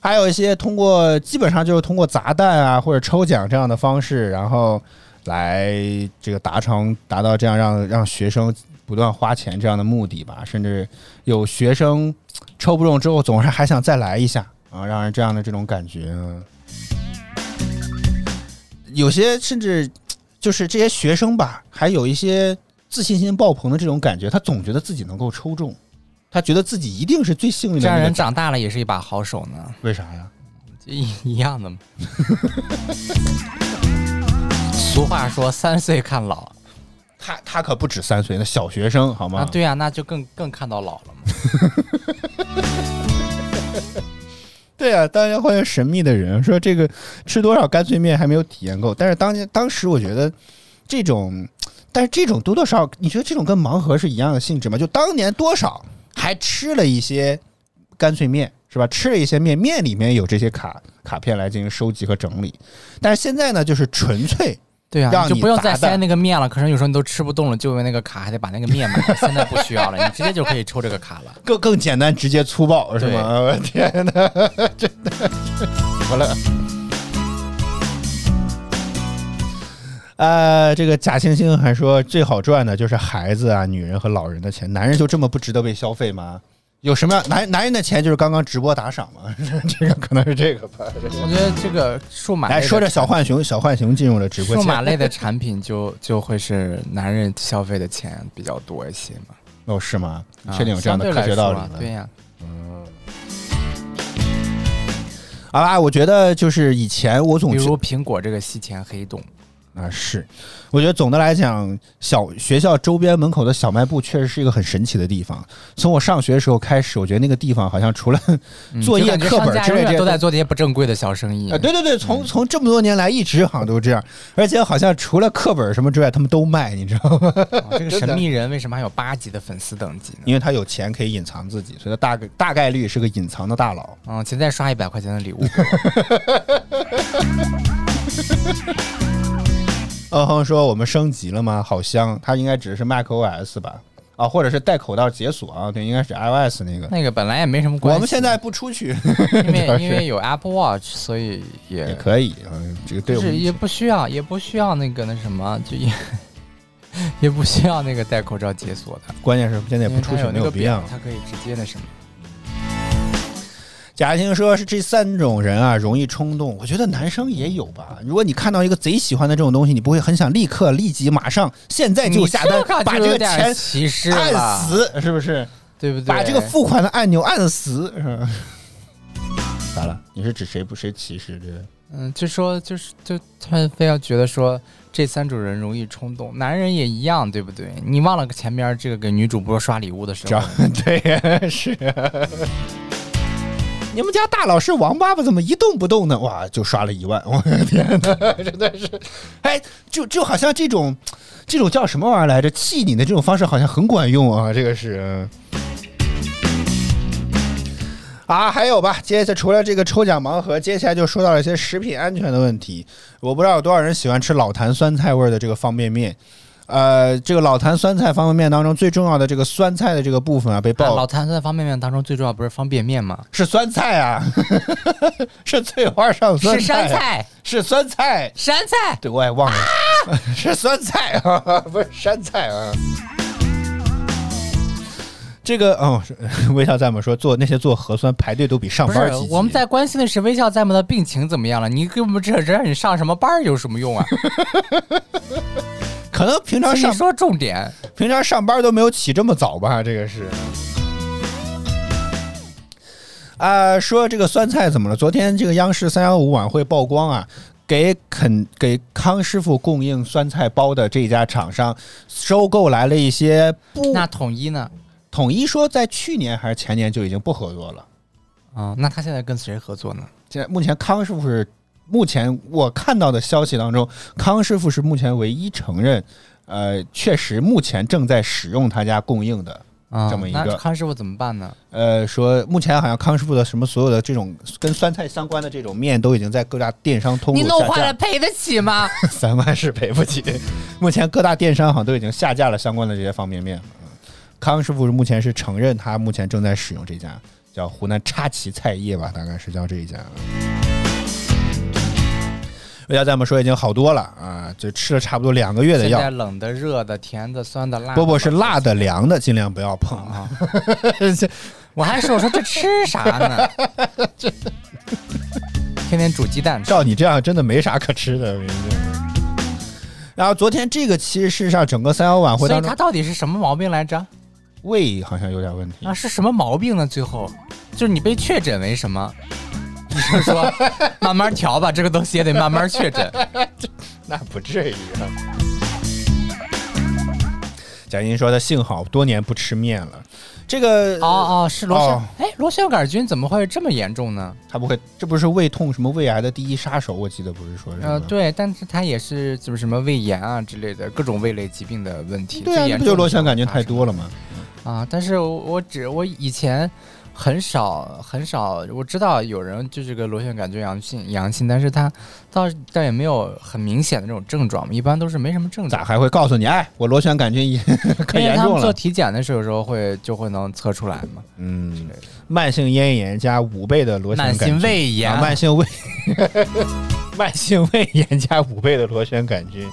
[SPEAKER 3] 还有一些通过基本上就是通过砸蛋啊或者抽奖这样的方式，然后来这个达成达到这样让让学生不断花钱这样的目的吧。甚至有学生抽不中之后，总是还想再来一下啊，让人这样的这种感觉。啊有些甚至就是这些学生吧，还有一些自信心爆棚的这种感觉，他总觉得自己能够抽中，他觉得自己一定是最幸运的
[SPEAKER 2] 这样人长大了也是一把好手呢，
[SPEAKER 3] 为啥呀？
[SPEAKER 2] 一一样的嘛。俗话说三岁看老
[SPEAKER 3] 他他可不止三岁，那小学生好吗？
[SPEAKER 2] 啊，对呀、那就更更看到老了嘛。
[SPEAKER 3] 对啊，当年欢迎神秘的人说这个吃多少干脆面还没有体验够，但是当年当时我觉得这种，但是这种多多少少，你觉得这种跟盲盒是一样的性质吗？就当年多少还吃了一些干脆面是吧？吃了一些面，面里面有这些卡卡片来进行收集和整理，但是现在呢，就是纯粹
[SPEAKER 2] 对呀、就不用再塞那个面了。可是有时候你都吃不动了，就因为那个卡还得把那个面买了。现在不需要了，你直接就可以抽这个卡了。
[SPEAKER 3] 更更简单、直接、粗暴是吗？我天哪，真的怎么了？呃，这个假惺惺还说最好赚的就是孩子啊、女人和老人的钱，男人就这么不值得被消费吗？有什么样男男人的钱就是刚刚直播打赏嘛？这个可能是这个吧。
[SPEAKER 2] 我觉得这个数码
[SPEAKER 3] 来说着小浣熊，小浣熊进入了直播间。
[SPEAKER 2] 数码类的产品就就会是男人消费的钱比较多一些嘛。
[SPEAKER 3] 哦，是吗？确定有这样的科学道理吗？
[SPEAKER 2] 对呀、
[SPEAKER 3] 好吧，我觉得就是以前我总
[SPEAKER 2] 比如苹果这个吸钱黑洞，
[SPEAKER 3] 啊，是，我觉得总的来讲，小学校周边门口的小卖部确实是一个很神奇的地方。从我上学的时候开始，我觉得那个地方好像除了作业、课本之类的
[SPEAKER 2] 都在做这些不正规的小生意。
[SPEAKER 3] 啊，对对对，从从这么多年来一直好像都这样，而且好像除了课本什么之外，他们都卖，你知道吗？
[SPEAKER 2] 啊 这个神秘人为什么还有八级的粉丝等级呢？
[SPEAKER 3] 因为他有钱可以隐藏自己，所以他大概大概率是个隐藏的大佬。
[SPEAKER 2] 嗯，请再刷一百块钱的礼物。
[SPEAKER 3] 嗯哼说我们升级了吗？好香，它应该指的是 macOS 吧？啊，或者是戴口罩解锁啊？对，应该是 iOS 那个。
[SPEAKER 2] 那个本来也没什么关系。
[SPEAKER 3] 我们现在不出去，
[SPEAKER 2] 因为因为有 Apple Watch，所以也
[SPEAKER 3] 也可以，嗯，这个对我们
[SPEAKER 2] 也不需要，也不需要那个那什么，就也也不需要那个戴口罩解锁的。
[SPEAKER 3] 关键是现在也不出去
[SPEAKER 2] 没有
[SPEAKER 3] 必要。
[SPEAKER 2] 它可以直接那什么。
[SPEAKER 3] 贾青说是这三种人啊，容易冲动。我觉得男生也有吧。如果你看到一个贼喜欢的这种东西，你不会很想立刻、立即、马上、现在就下单
[SPEAKER 2] 这，
[SPEAKER 3] 把这个钱
[SPEAKER 2] 歧视
[SPEAKER 3] 按死，是不是？
[SPEAKER 2] 对不对？
[SPEAKER 3] 把这个付款的按钮按死，是吧？咋了？你是指谁不谁歧视这？
[SPEAKER 2] 嗯，就说就是就他们非要觉得说这三种人容易冲动，男人也一样，对不对？你忘了前面这个给女主播刷礼物的时候，
[SPEAKER 3] 对，是啊。你们家大佬是王八吧？怎么一动不动呢？哇，就刷了一万！我的天哪，真的是，哎，就就好像这种，这种叫什么玩意儿来着？气你的这种方式好像很管用啊！这个是。啊，还有吧，接下来除了这个抽奖盲盒，接下来就说到了一些食品安全的问题。我不知道有多少人喜欢吃老坛酸菜味的这个方便面。呃，这个老坛酸菜方便面当中最重要的这个酸菜的这个部分啊，被
[SPEAKER 2] 啊
[SPEAKER 3] 爆、
[SPEAKER 2] 老坛酸菜方便面当中最重要不是方便面吗？
[SPEAKER 3] 是酸菜啊，是翠花上酸
[SPEAKER 2] 是
[SPEAKER 3] 菜、啊，
[SPEAKER 2] 山菜，
[SPEAKER 3] 是酸菜，
[SPEAKER 2] 山菜。
[SPEAKER 3] 对我也忘了，是酸菜啊，不是山菜啊。这个哦，微笑在吗？说做那些做核酸排队都比上班积极。
[SPEAKER 2] 是，我们在关心的是微笑在吗的病情怎么样了？你给我们这让你上什么班儿有什么用啊？
[SPEAKER 3] 可能平常上
[SPEAKER 2] 说重点。
[SPEAKER 3] 平常上班都没有起这么早吧？这个是。啊、说这个酸菜怎么了？昨天这个央视三幺五晚会曝光啊，给肯给康师傅供应酸菜包的这家厂商收购来了一些不
[SPEAKER 2] 那统一呢？
[SPEAKER 3] 统一说在去年还是前年就已经不合作了。
[SPEAKER 2] 啊、那他现在跟谁合作呢？
[SPEAKER 3] 现在目前康师傅是目前我看到的消息当中，康师傅是目前唯一承认，呃，确实目前正在使用他家供应的。
[SPEAKER 2] 啊、
[SPEAKER 3] 这么一个
[SPEAKER 2] 那康师傅怎么办呢？
[SPEAKER 3] 呃，说目前好像康师傅的什么所有的这种跟酸菜相关的这种面都已经在各大电商通
[SPEAKER 2] 你弄坏了，赔得起吗？
[SPEAKER 3] 三万是赔不起。目前各大电商好像都已经下架了相关的这些方便面康师傅目前是承认他目前正在使用这家叫湖南插旗菜业吧，大概是叫这一家。魏家在我们说已经好多了啊，就吃了差不多两个月的
[SPEAKER 2] 现在
[SPEAKER 3] 药，
[SPEAKER 2] 冷的、热的、甜的、酸的、辣的，
[SPEAKER 3] 不不是辣的、凉的，尽量不要碰
[SPEAKER 2] 啊！我还说我说这吃啥呢？天天煮鸡蛋吃。
[SPEAKER 3] 照你这样，真的没啥可吃的。然后昨天这个其实事实上整个三幺晚会当中，
[SPEAKER 2] 所以他到底是什么毛病来着？
[SPEAKER 3] 胃好像有点问题
[SPEAKER 2] 啊，是什么毛病呢？最后就是你被确诊为什么？医生说慢慢调吧，这个东西也得慢慢确诊。
[SPEAKER 3] 那不至于啊。贾英说他幸好多年不吃面了，这个
[SPEAKER 2] 哦哦，是螺旋
[SPEAKER 3] 哦，
[SPEAKER 2] 哎，螺旋杆菌怎么会这么严重呢？
[SPEAKER 3] 他不会，这不是胃痛什么胃癌的第一杀手，我记得不是说是
[SPEAKER 2] 呃，
[SPEAKER 3] 吗？
[SPEAKER 2] 对，但是它也是就是什么胃炎啊之类的各种胃类疾病的问题。
[SPEAKER 3] 对啊，那不就螺旋杆菌太多了吗？
[SPEAKER 2] 啊，但是我我只我以前很少很少，我知道有人就这个螺旋杆菌阳性阳性，但是他倒但也没有很明显的这种症状，一般都是没什么症状。
[SPEAKER 3] 咋还会告诉你？哎，我螺旋杆菌可
[SPEAKER 2] 因为他们做
[SPEAKER 3] 严重了。
[SPEAKER 2] 体检的时候，有时候会就会能测出来嘛。
[SPEAKER 3] 嗯，慢性咽炎加五倍的螺旋杆菌，
[SPEAKER 2] 慢性胃炎
[SPEAKER 3] 啊慢性胃，慢性胃炎加五倍的螺旋杆菌。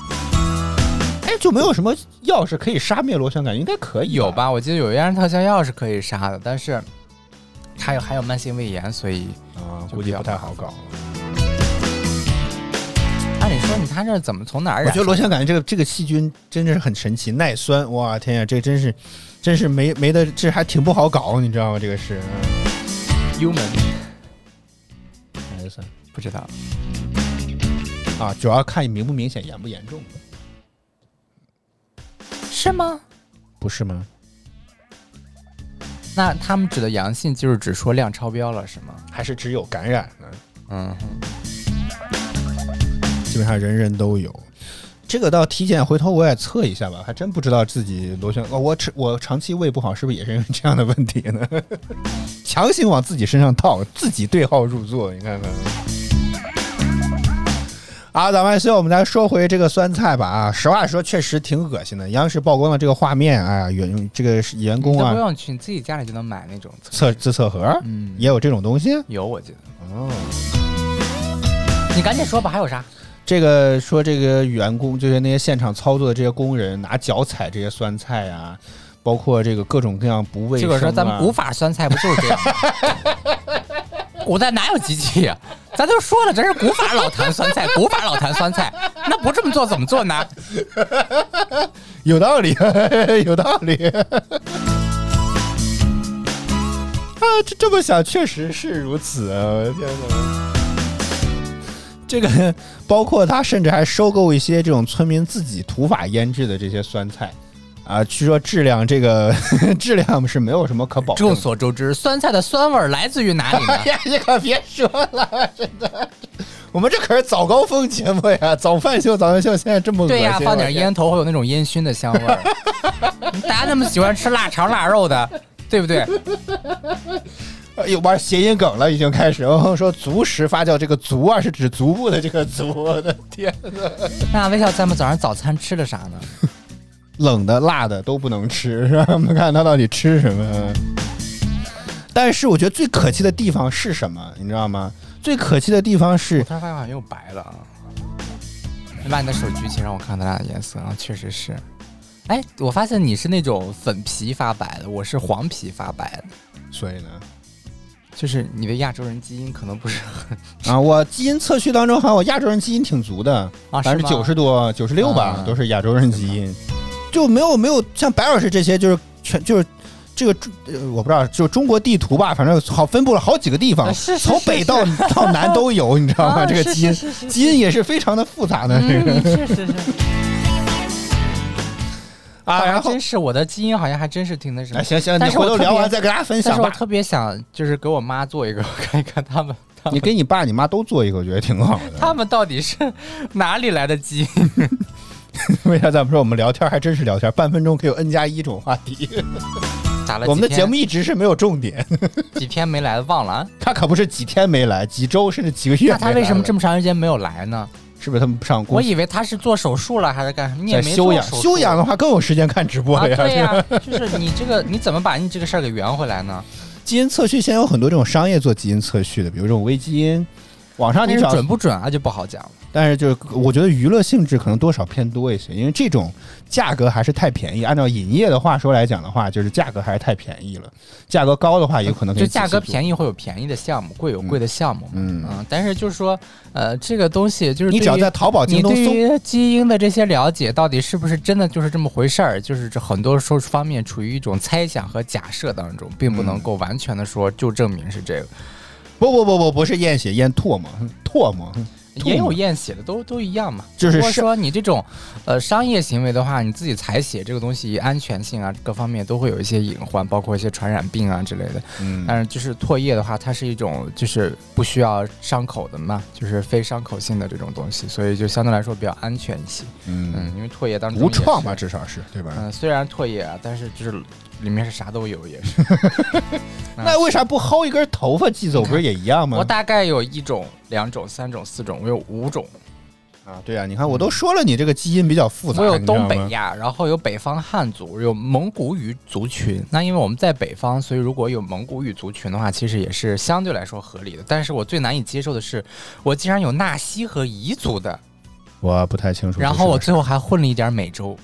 [SPEAKER 3] 哎，就没有什么药是可以杀灭螺旋杆菌？应该可以
[SPEAKER 2] 有？吧？我记得有一样特效药是可以杀的，但是还有还有慢性胃炎，所以
[SPEAKER 3] 啊，估计不太好搞。
[SPEAKER 2] 按理说你他这怎么从哪儿染？
[SPEAKER 3] 我觉得螺旋杆菌这个这个细菌真的是很神奇，耐酸。哇天呀，这真是真是没没的，这还挺不好搞，你知道吗？这个是。
[SPEAKER 2] human
[SPEAKER 3] 哪个算？
[SPEAKER 2] 不知道。
[SPEAKER 3] 啊，主要看明不明显、严不严重，
[SPEAKER 2] 是吗？
[SPEAKER 3] 不是吗？
[SPEAKER 2] 那他们指的阳性就是指说量超标了，是吗？
[SPEAKER 3] 还是只有感染呢？
[SPEAKER 2] 嗯，
[SPEAKER 3] 基本上人人都有。这个到体检回头我也测一下吧，还真不知道自己螺旋哦，我吃我长期胃不好，是不是也是因为这样的问题呢？强行往自己身上套，自己对号入座，你看看。啊，咱们先我们再说回这个酸菜吧啊，实话说确实挺恶心的。央视曝光的这个画面，哎呀，员这个员工啊，
[SPEAKER 2] 不用去，你自己家里就能买那种
[SPEAKER 3] 测自测盒，
[SPEAKER 2] 嗯，
[SPEAKER 3] 也有这种东西
[SPEAKER 2] 有，我记得。
[SPEAKER 3] 哦。
[SPEAKER 2] 你赶紧说吧，还有啥？
[SPEAKER 3] 这个说这个员工就是那些现场操作的这些工人拿脚踩这些酸菜啊，包括这个各种各样不卫生、啊。
[SPEAKER 2] 这个说咱们古法酸菜不就是这样吗？古代哪有机器呀、咱都说了，这是古法老坛酸菜，古法老坛酸菜，那不这么做怎么做呢？
[SPEAKER 3] 有道理，有道理。啊，这这么想确实是如此啊！我的天哪，这个包括他甚至还收购一些这种村民自己土法腌制的这些酸菜啊，据说质量这个 质量是没有什么可保证
[SPEAKER 2] 众。所周知，酸菜的酸味儿来自于哪里呢？
[SPEAKER 3] 哎呀，你可别说了，真的。我们这可是早高峰节目呀，早饭秀，早饭秀现在这么恶心
[SPEAKER 2] 对呀、放点烟头会有那种烟熏的香味儿。大家那么喜欢吃腊肠腊肉的，对不对？
[SPEAKER 3] 哎呦，玩谐音梗了，已经开始。我说足食发酵，这个足啊是指足部的这个足，我的天哪！
[SPEAKER 2] 那微笑咱们早上早餐吃的啥呢？
[SPEAKER 3] 冷的、辣的都不能吃，是吧？我们看他到底吃什么。但是我觉得最可气的地方是什么？你知道吗？最可气的地方是
[SPEAKER 2] 我突然发现好像又白了啊！你把你的手举起，让我看看咱俩的颜色啊，确实是。哎，我发现你是那种粉皮发白的，我是黄皮发白的，
[SPEAKER 3] 所以呢，
[SPEAKER 2] 就是你的亚洲人基因可能不是很
[SPEAKER 3] 啊，我基因测序当中好像我亚洲人基因挺足的，百分之九十多、九十六吧，
[SPEAKER 2] 啊
[SPEAKER 3] 都是亚洲人基因，就没有没有像白老师这些，就是全就是这个呃我不知道，就中国地图吧，反正好分布了好几个地方，
[SPEAKER 2] 啊是是
[SPEAKER 3] 从北到到南都有，你知道吗？
[SPEAKER 2] 啊
[SPEAKER 3] 这个基因基因也是非常的复杂的，这个
[SPEAKER 2] 嗯，是是是
[SPEAKER 3] 啊，然后
[SPEAKER 2] 真是我的基因好像还真是挺那什么
[SPEAKER 3] 哎，。行行，你回头聊完再跟大家分享吧。
[SPEAKER 2] 但是我特别想就是给我妈做一个，看一看他们他
[SPEAKER 3] 你
[SPEAKER 2] 们
[SPEAKER 3] 给你爸你妈都做一个，我觉得挺好的。
[SPEAKER 2] 他们到底是哪里来的基因？
[SPEAKER 3] 为啥咱们说我们聊天还真是聊天，半分钟可以有 N 加一种话题。
[SPEAKER 2] 咋了
[SPEAKER 3] 我们的节目一直是没有重点，
[SPEAKER 2] 几天没来，忘了啊。
[SPEAKER 3] 他可不是几天没来，几周甚至几个月。
[SPEAKER 2] 那他为什么这
[SPEAKER 3] 么？
[SPEAKER 2] 长时间没有来呢？
[SPEAKER 3] 是不是他们不上工
[SPEAKER 2] 我以为他是做手术了还是干什么？你也没
[SPEAKER 3] 在休养？休养的话更有时间看直播呀。
[SPEAKER 2] 对呀、就是你这个你怎么把你这个事儿给圆回来呢？
[SPEAKER 3] 基因测序现在有很多这种商业做基因测序的，比如这种微基因，网上你
[SPEAKER 2] 准不准啊就不好讲了。
[SPEAKER 3] 但是就是我觉得娱乐性质可能多少偏多一些，因为这种价格还是太便宜。按照营业的话说来讲的话，就是价格还是太便宜了。价格高的话，有可能可
[SPEAKER 2] 就价格。便宜会有便宜的项目，贵有贵的项目嘛。
[SPEAKER 3] 嗯
[SPEAKER 2] 嗯，但是就是说，呃，这个东西就是
[SPEAKER 3] 你只要在淘宝、京东搜，
[SPEAKER 2] 于基因的这些了解，到底是不是真的就是这么回事儿？就是这很多说方面处于一种猜想和假设当中，并不
[SPEAKER 3] 嗯
[SPEAKER 2] 能够完全的说就证明是这个。
[SPEAKER 3] 不不不不不是验血验唾沫，唾沫
[SPEAKER 2] 也有验血的，都都一样嘛。
[SPEAKER 3] 就是
[SPEAKER 2] 说你这种呃商业行为的话，你自己采血这个东西安全性啊各方面都会有一些隐患，包括一些传染病啊之类的。
[SPEAKER 3] 嗯
[SPEAKER 2] 但是就是唾液的话，它是一种就是不需要伤口的嘛，就是非伤口性的这种东西，所以就相对来说比较安全一些。嗯，
[SPEAKER 3] 嗯，
[SPEAKER 2] 因为唾液当中
[SPEAKER 3] 无创吧，
[SPEAKER 2] 嘛，
[SPEAKER 3] 至少是对吧？
[SPEAKER 2] 嗯、虽然唾液啊，但是就是里面是啥都有，也是。
[SPEAKER 3] 那为啥不薅一根头发寄走，不是也一样吗
[SPEAKER 2] 我？大概有一种、两种、三种、四种，我有五种。
[SPEAKER 3] 啊，对啊，你看我都说了，你这个基因比较复杂，
[SPEAKER 2] 我有东北亚，然后有北方汉族，有蒙古语族群。那因为我们在北方，所以如果有蒙古语族群的话，其实也是相对来说合理的。但是我最难以接受的是，我竟然有纳西和彝族的，
[SPEAKER 3] 我不太清楚。
[SPEAKER 2] 然后我最后还混了一点美洲。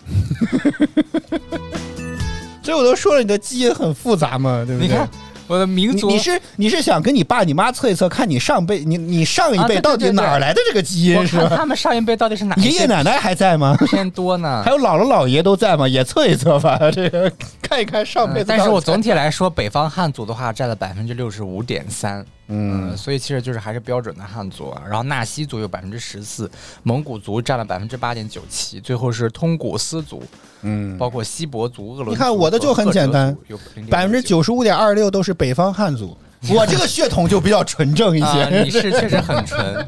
[SPEAKER 3] 所以我都说了，你的基因很复杂嘛，对不对？
[SPEAKER 2] 你看我的民族，
[SPEAKER 3] 你你是你是想跟你爸你妈测一测，看你上辈你你上一辈到底哪儿来的这个基
[SPEAKER 2] 我
[SPEAKER 3] 因是吧？
[SPEAKER 2] 看他们上一辈到底是哪
[SPEAKER 3] 爷爷奶奶还在吗？
[SPEAKER 2] 偏多呢
[SPEAKER 3] 还？有姥姥姥爷都在吗？也测一测吧，这个看一看上辈子。
[SPEAKER 2] 但是我总体来说，北方汉族的话占了百分之六十五点三，
[SPEAKER 3] 嗯
[SPEAKER 2] 嗯，所以其实就是还是标准的汉族啊。然后纳西族有百分之十四，蒙古族占了百分之八点九七，最后是通古斯族，
[SPEAKER 3] 嗯，
[SPEAKER 2] 包括锡伯族、
[SPEAKER 3] 你看我的就很简单百分之九十五点二六都是北方汉族，我这个血统就比较纯正一
[SPEAKER 2] 啊，
[SPEAKER 3] 些。
[SPEAKER 2] 你是确实很纯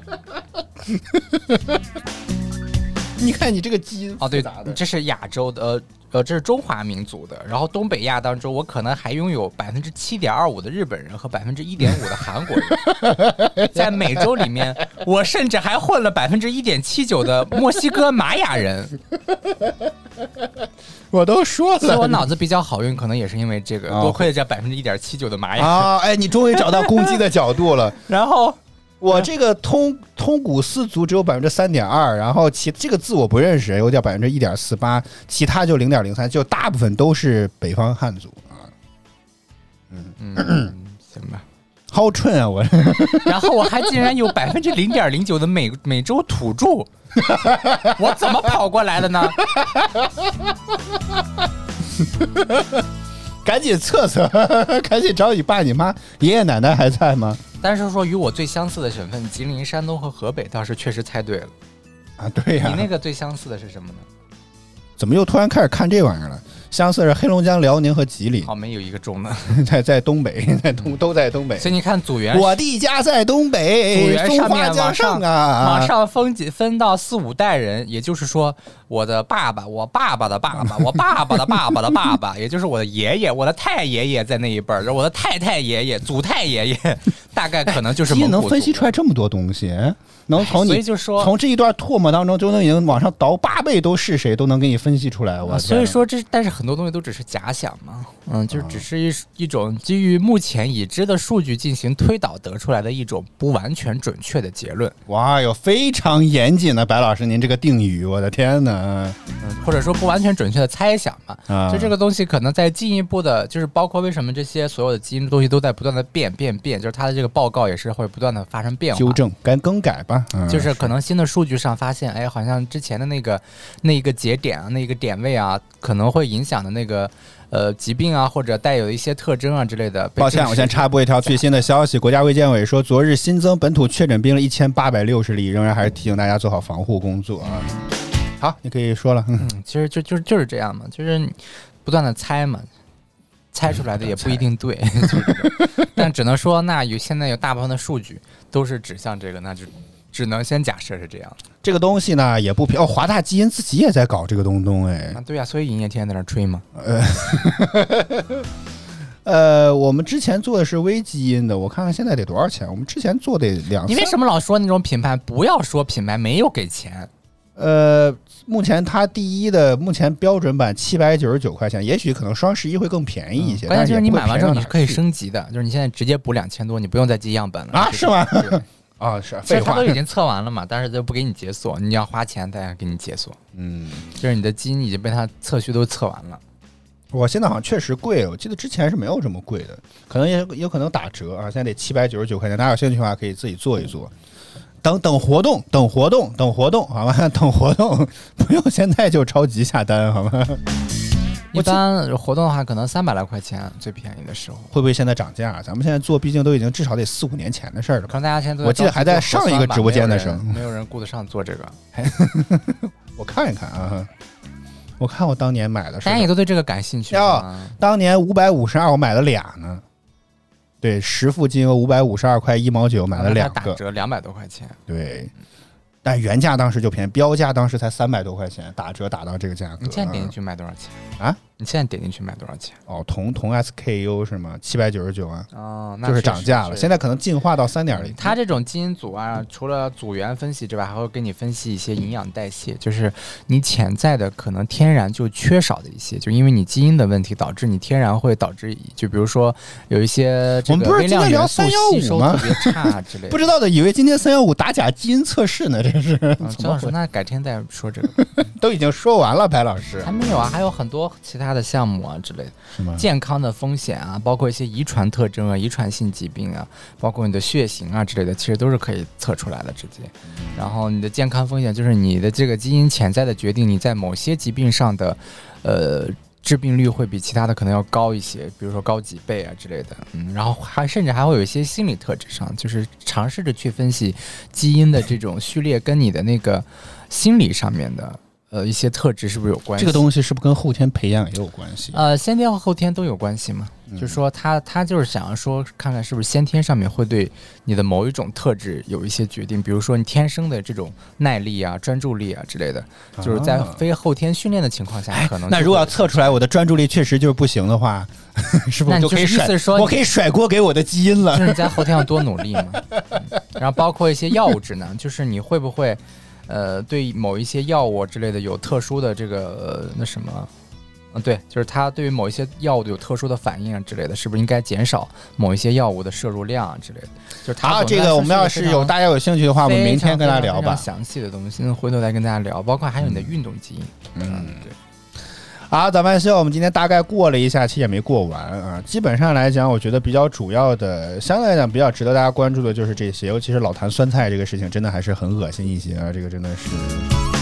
[SPEAKER 3] 你看你这个基因
[SPEAKER 2] 哦，对
[SPEAKER 3] 的，
[SPEAKER 2] 这是亚洲的，呃呃，这是中华民族的。然后东北亚当中，我可能还拥有百分之七点二五的日本人和百分之一点五的韩国人。在美洲里面，我甚至还混了百分之一点七九的墨西哥玛雅人。
[SPEAKER 3] 我都说
[SPEAKER 2] 所以我脑子比较好用，可能也是因为这个，
[SPEAKER 3] 哦
[SPEAKER 2] 多亏了这百分之一点七九的玛雅。
[SPEAKER 3] 啊！哎，你终于找到攻击的角度了。
[SPEAKER 2] 然后
[SPEAKER 3] 我这个通通古斯族只有百分之三点二，然后其这个字我不认识，有点百分之一点四八，其他就零点零三，就大部分都是北方汉族啊。
[SPEAKER 2] 嗯，行吧。
[SPEAKER 3] 好蠢啊！我
[SPEAKER 2] 然后我还竟然有百分之零点零九的美美洲土著，我怎么跑过来的呢？
[SPEAKER 3] 赶紧测测，赶紧找你爸你妈爷爷奶奶还在吗？
[SPEAKER 2] 但是说与我最相似的省份吉林、山东和河北倒是确实猜对了。
[SPEAKER 3] 啊，对呀、
[SPEAKER 2] 你那个最相似的是什么呢？
[SPEAKER 3] 怎么又突然开始看这玩意儿了？相似是黑龙江、辽宁和吉林，
[SPEAKER 2] 好，没有一个中的。
[SPEAKER 3] 在在东北，在东都在东北。
[SPEAKER 2] 所以你看组员，
[SPEAKER 3] 我的家在东
[SPEAKER 2] 组
[SPEAKER 3] 北，
[SPEAKER 2] 员上面往
[SPEAKER 3] 江上
[SPEAKER 2] 上
[SPEAKER 3] 啊，
[SPEAKER 2] 往上分几分到四五代人，也就是说，我的爸爸、我爸爸的爸爸、我爸爸的爸爸的爸爸，也就是我的爷爷、我的太爷爷在那一辈儿，我的太太爷爷、祖太爷爷，大概可能就是
[SPEAKER 3] 基因能
[SPEAKER 2] 蒙古族
[SPEAKER 3] 分析出来这么多东西，能从
[SPEAKER 2] 所
[SPEAKER 3] 你
[SPEAKER 2] 以就说
[SPEAKER 3] 从这一段唾沫当中就能已经往上倒八倍都是谁，都能给你分析出来。我
[SPEAKER 2] 啊，所以说这，但是很多东西都只是假想嘛，嗯，就是只是一一种基于目前已知的数据进行推导得出来的一种不完全准确的结论，
[SPEAKER 3] 哇哟，非常严谨的白老师，您这个定语，我的天哪！
[SPEAKER 2] 嗯，或者说不完全准确的猜想嘛。
[SPEAKER 3] 啊，
[SPEAKER 2] 就这个东西可能在进一步的，就是包括为什么这些所有的基因的东西都在不断的变变变，就是它的这个报告也是会不断的发生变化，
[SPEAKER 3] 纠正该更改吧，嗯
[SPEAKER 2] 就是可能新的数据上发现，哎，好像之前的那个那一个节点啊，那一个点位啊，可能会影响的那个呃疾病啊，或者带有一些特征啊之类的。
[SPEAKER 3] 抱歉，我先插播一条最新的消息。国家卫健委说，昨日新增本土确诊病例一千八百六十例，仍然还是提醒大家做好防护工作啊。好，你可以说了。嗯
[SPEAKER 2] 嗯，其实就就就是这样嘛，就是不断的猜嘛，猜出来的也不一定对，就是但只能说，那有现在有大部分的数据都是指向这个，那就只能先假设是这样。
[SPEAKER 3] 这个东西呢也不平哦，华大基因自己也在搞这个东东哎
[SPEAKER 2] 啊，。对呀、所以营业天天在那吹嘛。
[SPEAKER 3] 呃 呃，我们之前做的是微基因的，我看看现在得多少钱？我们之前做得两，
[SPEAKER 2] 你为什么老说那种品牌？不要说品牌没有给钱，
[SPEAKER 3] 呃，目前它第一的目前标准版七百九十九块钱，也许可能双十一会更便宜一些。
[SPEAKER 2] 嗯关键就是你买完之后你是可以
[SPEAKER 3] 升
[SPEAKER 2] 升级的，就是你现在直接补两千多，你不用再寄样本了
[SPEAKER 3] 啊？
[SPEAKER 2] 是
[SPEAKER 3] 吗？
[SPEAKER 2] 对
[SPEAKER 3] 啊，是废话
[SPEAKER 2] 他都。已经测完了嘛，但是就不给你解锁，你要花钱再给你解锁，
[SPEAKER 3] 嗯，
[SPEAKER 2] 就是你的基因已经被它测序都测完了。
[SPEAKER 3] 我现在好像确实贵，我记得之前是没有这么贵的，可能也有可能打折啊，现在得七百九十九块钱。大家有兴趣的话可以自己做一做。等等活动，等活动，等活动，好吧？等活动，不用现在就着急下单，好吗？
[SPEAKER 2] 一般活动的话，可能三百来块钱最便宜的时候。
[SPEAKER 3] 会不会现在涨价？咱们现在做，毕竟都已经至少得四五年前的事儿了。
[SPEAKER 2] 可能大家现在都
[SPEAKER 3] 我记得还在上一个直播间的时候
[SPEAKER 2] 没有人顾得上做这个，
[SPEAKER 3] 我看一看啊，我看我当年买的是
[SPEAKER 2] 大家也都对这个感兴趣。
[SPEAKER 3] 当年五百五十二，我买了俩呢。对，实付金额五百五十二块一毛九，买了两个。
[SPEAKER 2] 打折两百多块钱。
[SPEAKER 3] 对，但原价当时就便宜，标价当时才三百多块钱，打折打到这个价格。
[SPEAKER 2] 你现在点进去卖多少钱
[SPEAKER 3] 啊？
[SPEAKER 2] 你现在点进去卖多少钱？
[SPEAKER 3] 哦，同同 SKU 是吗？七百九十九啊，
[SPEAKER 2] 哦，那
[SPEAKER 3] 就是涨价了。现在可能进化到三点零。
[SPEAKER 2] 它这种基因组啊，除了组员分析之外，还会给你分析一些营养代谢，就是你潜在的可能天然就缺少的一些，就因为你基因的问题导致你天然会导致，就比如说有一些这
[SPEAKER 3] 我们不是今天聊
[SPEAKER 2] 元素
[SPEAKER 3] 315
[SPEAKER 2] 吸收
[SPEAKER 3] 吗
[SPEAKER 2] 特别差之类的。
[SPEAKER 3] 不知道的以为今天三幺五打假基因测试呢，这是
[SPEAKER 2] 嗯，
[SPEAKER 3] 怎么回
[SPEAKER 2] 这样说，那改天再说这个。
[SPEAKER 3] 都已经说完了，白老师
[SPEAKER 2] 还没有啊，还有很多其他的项目啊之类的。
[SPEAKER 3] 是吗？
[SPEAKER 2] 健康的风险啊，包括一些遗传特征啊、遗传性疾病啊，包括你的血型啊之类的，其实都是可以测出来的直接。然后你的健康风险就是你的这个基因潜在的决定你在某些疾病上的，呃。致病率会比其他的可能要高一些，比如说高几倍啊之类的。嗯，然后还甚至还会有一些心理特质上，就是尝试着去分析基因的这种序列跟你的那个心理上面的呃一些特质是不是有关系？
[SPEAKER 3] 这个东西是不是跟后天培养也有关系？
[SPEAKER 2] 呃，先天和后天都有关系嘛。就是说他他就是想要说，看看是不是先天上面会对你的某一种特质有一些决定，比如说你天生的这种耐力啊、专注力啊之类的，就是在
[SPEAKER 3] 啊
[SPEAKER 2] 非后天训练的情况下，可能
[SPEAKER 3] 那如果要测出来我的专注力确实就是不行的话，是不是就可以甩我可以甩锅给我的基因了
[SPEAKER 2] 就
[SPEAKER 3] 了。
[SPEAKER 2] 是你在后天要多努力嘛。嗯然后包括一些药物指南，就是你会不会呃对某一些药物之类的有特殊的这个、呃、那什么？嗯，对，就是它对于某一些药物有特殊的反应啊之类的，是不是应该减少某一些药物的摄入量啊之类的？就是它
[SPEAKER 3] 好，
[SPEAKER 2] 总的来说
[SPEAKER 3] 这个我们要
[SPEAKER 2] 是
[SPEAKER 3] 有大家有兴趣的话，我们明天跟大家聊吧。
[SPEAKER 2] 详细的东西，回头再跟大家聊，包括还有你的运动基因。
[SPEAKER 3] 嗯，
[SPEAKER 2] 对。
[SPEAKER 3] 好，早饭秀，我们今天大概过了一下，其实也没过完啊。基本上来讲，我觉得比较主要的，相对来讲比较值得大家关注的就是这些，尤其是老坛酸菜这个事情，真的还是很恶心一些啊。这个真的是。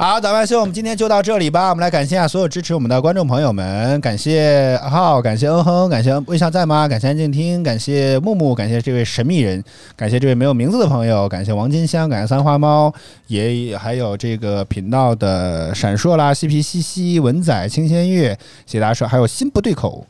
[SPEAKER 3] 好，早饭秀，我们今天就到这里吧。我们来感谢一下所有支持我们的观众朋友们，感谢阿浩，感谢嗯哼，感谢微笑在吗？感谢安静听，感谢木木，感谢这位神秘人，感谢这位没有名字的朋友，感谢王金香，感谢三花猫，也还有这个频道的闪烁啦、嬉皮西西、文仔、清仙月，谢谢大家收，还有心不对口。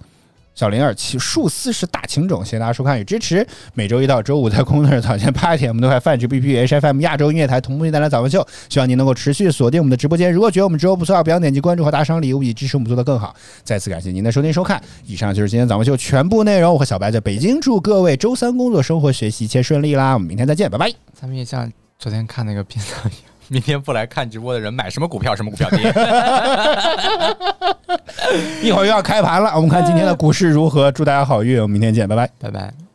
[SPEAKER 3] 小灵儿，其数四是大情种，谢谢大家收看与支持。每周一到周五在工作日早间八点，我们都会泛指 B P H F M 亚洲音乐台同步带来早饭秀。希望您能够持续锁定我们的直播间。如果觉得我们直播不错，不要点击关注和打赏礼物，以支持我们做得更好。再次感谢您的收听收看，以上就是今天早饭秀全部内容。我和小白在北京，祝各位周三工作、生活、学习一切顺利啦！我们明天再见，拜拜。
[SPEAKER 2] 咱们也像昨天看那个片子一样，明天不来看直播的人买什么股票，什么股票跌。
[SPEAKER 3] 一会儿又要开盘了，我们看今天的股市如何。祝大家好运，我们明天见，拜拜。
[SPEAKER 2] 拜拜。